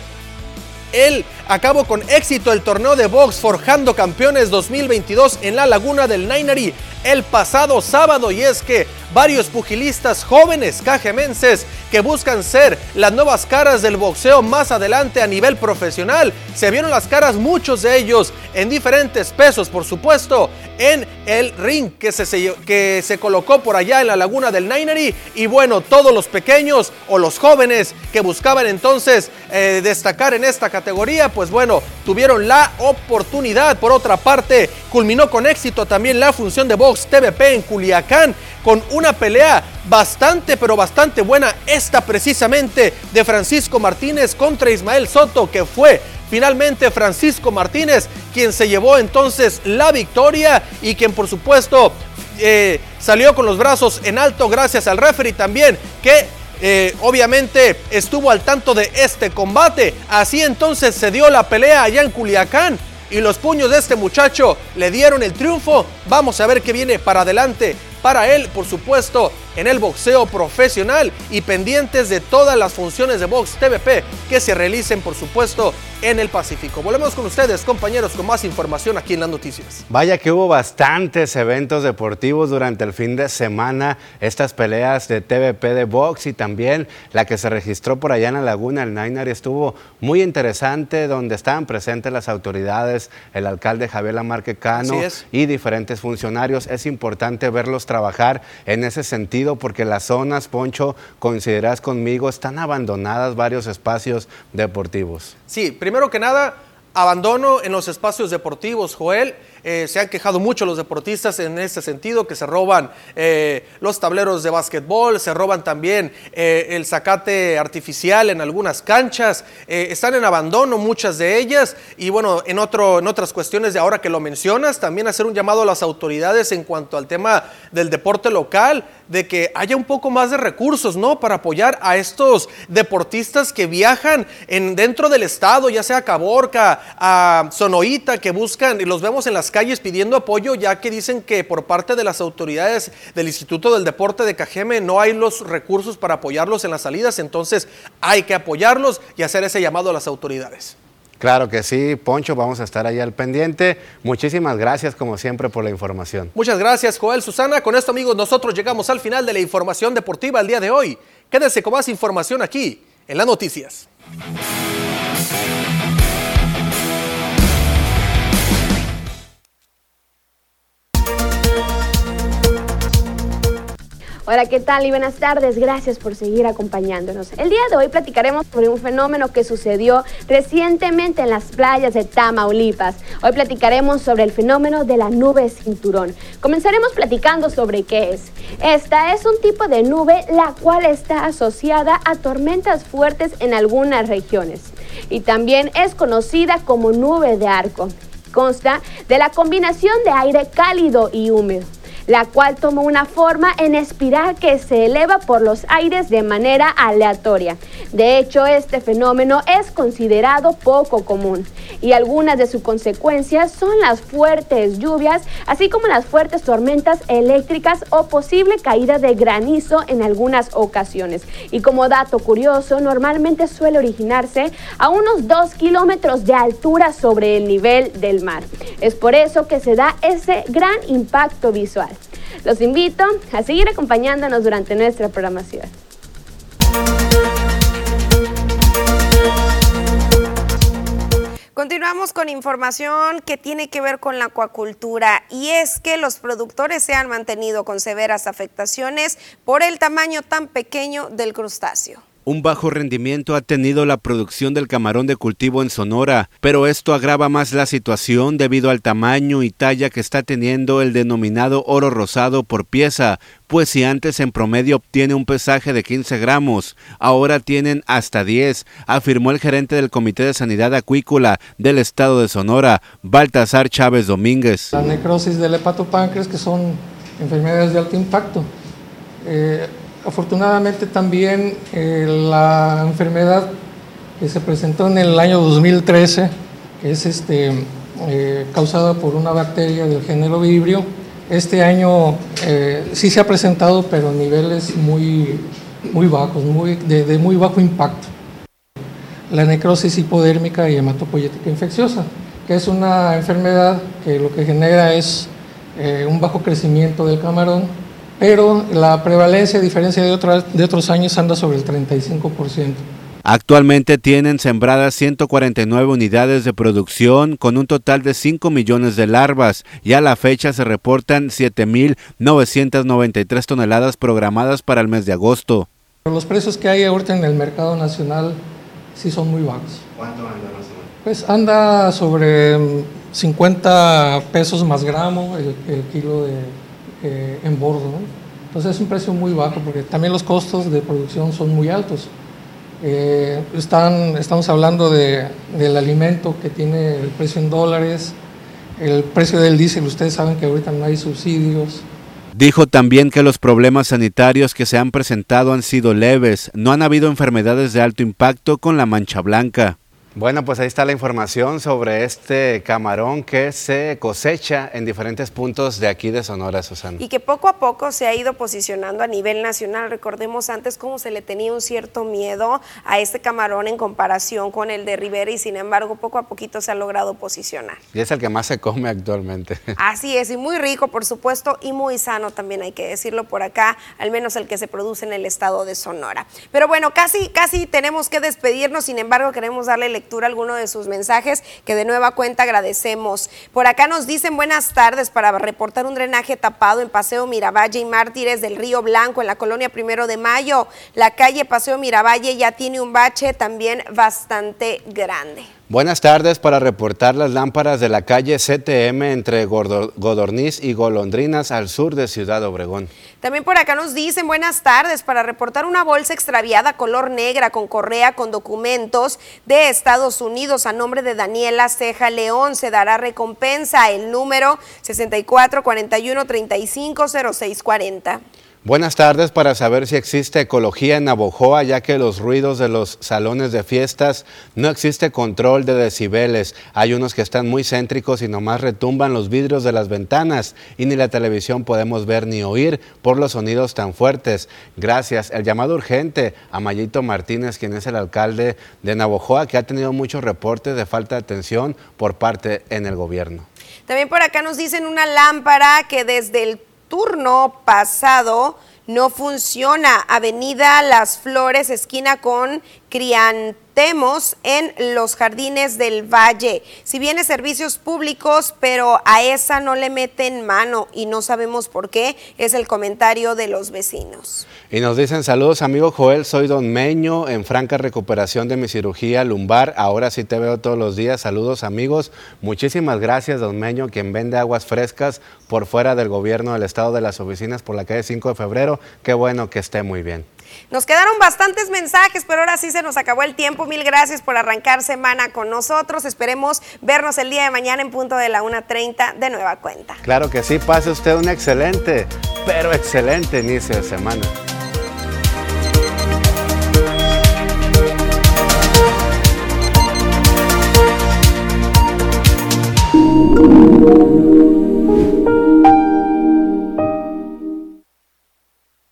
el acabó con éxito el torneo de box Forjando Campeones 2022 en la Laguna del Nainari el pasado sábado y es que varios pugilistas jóvenes cajemenses que buscan ser las nuevas caras del boxeo más adelante a nivel profesional. Se vieron las caras muchos de ellos en diferentes pesos, por supuesto, en el ring que se, que se colocó por allá en la laguna del Nainery. Y bueno, todos los pequeños o los jóvenes que buscaban entonces eh, destacar en esta categoría, pues bueno, tuvieron la oportunidad. Por otra parte, culminó con éxito también la función de Box TVP en Culiacán con una pelea bastante, pero bastante buena. Esta precisamente de Francisco Martínez contra Ismael Soto, que fue finalmente Francisco Martínez quien se llevó entonces la victoria y quien por supuesto eh, salió con los brazos en alto gracias al referee también que eh, obviamente estuvo al tanto de este combate. Así entonces se dio la pelea allá en Culiacán y los puños de este muchacho le dieron el triunfo. Vamos a ver qué viene para adelante para él, por supuesto, en el boxeo profesional y pendientes de todas las funciones de Box TVP que se realicen, por supuesto, en el Pacífico. Volvemos con ustedes, compañeros, con más información aquí en las noticias. Vaya que hubo bastantes eventos deportivos durante el fin de semana, estas peleas de TVP de box y también la que se registró por allá en la laguna, el Niner, estuvo muy interesante, donde estaban presentes las autoridades, el alcalde Javier Lamarque Cano y diferentes funcionarios. Es importante verlos trabajar en ese sentido porque las zonas, Poncho, coincidirás conmigo, están abandonadas varios espacios deportivos. Sí, primero que nada, abandono en los espacios deportivos, Joel. Eh, se han quejado mucho los deportistas en ese sentido, que se roban eh, los tableros de básquetbol, se roban también eh, el zacate artificial en algunas canchas, están en abandono muchas de ellas y bueno, en, otro, en otras cuestiones de ahora que lo mencionas, también hacer un llamado a las autoridades en cuanto al tema del deporte local, de que haya un poco más de recursos, ¿no? Para apoyar a estos deportistas que viajan en, dentro del estado, ya sea a Caborca, a Sonoita, que buscan, y los vemos en las calles pidiendo apoyo ya que dicen que por parte de las autoridades del Instituto del Deporte de Cajeme no hay los recursos para apoyarlos en las salidas, entonces hay que apoyarlos y hacer ese llamado a las autoridades. Claro que sí, Poncho, vamos a estar ahí al pendiente. Muchísimas gracias como siempre por la información. Muchas gracias, Joel, Susana. Con esto, amigos, nosotros llegamos al final de la información deportiva el día de hoy. Quédese con más información aquí en las noticias. Hola, ¿qué tal y buenas tardes? Gracias por seguir acompañándonos. El día de hoy platicaremos sobre un fenómeno que sucedió recientemente en las playas de Tamaulipas. Hoy platicaremos sobre el fenómeno de la nube cinturón. Comenzaremos platicando sobre qué es. Esta es un tipo de nube la cual está asociada a tormentas fuertes en algunas regiones y también es conocida como nube de arco. Consta de la combinación de aire cálido y húmedo la cual toma una forma en espiral que se eleva por los aires de manera aleatoria. De hecho, este fenómeno es considerado poco común y algunas de sus consecuencias son las fuertes lluvias, así como las fuertes tormentas eléctricas o posible caída de granizo en algunas ocasiones. Y como dato curioso, normalmente suele originarse a unos 2 kilómetros de altura sobre el nivel del mar. Es por eso que se da ese gran impacto visual. Los invito a seguir acompañándonos durante nuestra programación. Continuamos con información que tiene que ver con la acuacultura y es que los productores se han mantenido con severas afectaciones por el tamaño tan pequeño del crustáceo. Un bajo rendimiento ha tenido la producción del camarón de cultivo en Sonora, pero esto agrava más la situación debido al tamaño y talla que está teniendo el denominado oro rosado por pieza, pues si antes en promedio obtiene un pesaje de 15 gramos, ahora tienen hasta 10, afirmó el gerente del Comité de Sanidad Acuícola del Estado de Sonora, Baltasar Chávez Domínguez. La necrosis del hepatopáncreas, que son enfermedades de alto impacto. Eh, afortunadamente también eh, la enfermedad que se presentó en el año 2013, que es este, eh, causada por una bacteria del género vibrio, este año eh, sí se ha presentado, pero a niveles muy, muy bajos, muy, de, muy bajo impacto. La necrosis hipodérmica y hematopoyética infecciosa, que es una enfermedad que lo que genera es un bajo crecimiento del camarón, pero la prevalencia, a diferencia de, de otros años, anda sobre el 35%. Actualmente tienen sembradas 149 unidades de producción con un total de 5 millones de larvas y a la fecha se reportan 7.993 toneladas programadas para el mes de agosto. Los precios que hay ahorita en el mercado nacional sí son muy bajos. ¿Cuánto anda más Pues anda sobre 50 pesos más gramo el, kilo de, eh, en bordo. Entonces es un precio muy bajo porque también los costos de producción son muy altos. Eh, están, estamos hablando de, del alimento que tiene el precio en dólares, el precio del diésel, ustedes saben que ahorita no hay subsidios. Dijo también que los problemas sanitarios que se han presentado han sido leves, no han habido enfermedades de alto impacto con la mancha blanca. Bueno, pues ahí está la información sobre este camarón que se cosecha en diferentes puntos de aquí de Sonora, Susana. Y que poco a poco se ha ido posicionando a nivel nacional. Recordemos antes cómo se le tenía un cierto miedo a este camarón en comparación con el de Rivera y sin embargo poco a poquito se ha logrado posicionar. Y es el que más se come actualmente. Así es, y muy rico por supuesto y muy sano también hay que decirlo por acá, al menos el que se produce en el estado de Sonora. Pero bueno, casi, casi tenemos que despedirnos, sin embargo queremos darle lectura alguno de sus mensajes, que de nueva cuenta agradecemos. Por acá nos dicen buenas tardes para reportar un drenaje tapado en Paseo Miravalle y Mártires del Río Blanco, en la colonia Primero de Mayo. La calle Paseo Miravalle ya tiene un bache también bastante grande. Buenas tardes para reportar las lámparas de la calle CTM entre Godorniz y Golondrinas al sur de Ciudad Obregón. También por acá nos dicen buenas tardes para reportar una bolsa extraviada color negra con correa con documentos de Estados Unidos a nombre de Daniela Ceja León. Se dará recompensa el número 6441350640. Buenas tardes para saber si existe ecología en Navojoa, ya que los ruidos de los salones de fiestas no existe control de decibeles. Hay unos que están muy céntricos y nomás retumban los vidrios de las ventanas y ni la televisión podemos ver ni oír por los sonidos tan fuertes. Gracias. El llamado urgente a Mayito Martínez, quien es el alcalde de Navojoa, que ha tenido muchos reportes de falta de atención por parte en el gobierno. También por acá nos dicen una lámpara que desde el turno pasado no funciona. Avenida Las Flores, esquina con En los jardines del Valle. Si viene servicios públicos, pero a esa no le meten mano y no sabemos por qué, es el comentario de los vecinos. Y nos dicen saludos, amigo Joel, soy Don Meño, en franca recuperación de mi cirugía lumbar. Ahora sí te veo todos los días. Saludos, amigos. Muchísimas gracias, Don Meño, quien vende aguas frescas por fuera del gobierno del estado de las oficinas por la calle 5 de febrero. Qué bueno que esté muy bien. Nos quedaron bastantes mensajes, pero ahora sí se nos acabó el tiempo. Mil gracias por arrancar semana con nosotros. Esperemos vernos el día de mañana en punto de la 1.30 de nueva cuenta. Claro que sí, pase usted un excelente, pero excelente inicio de semana.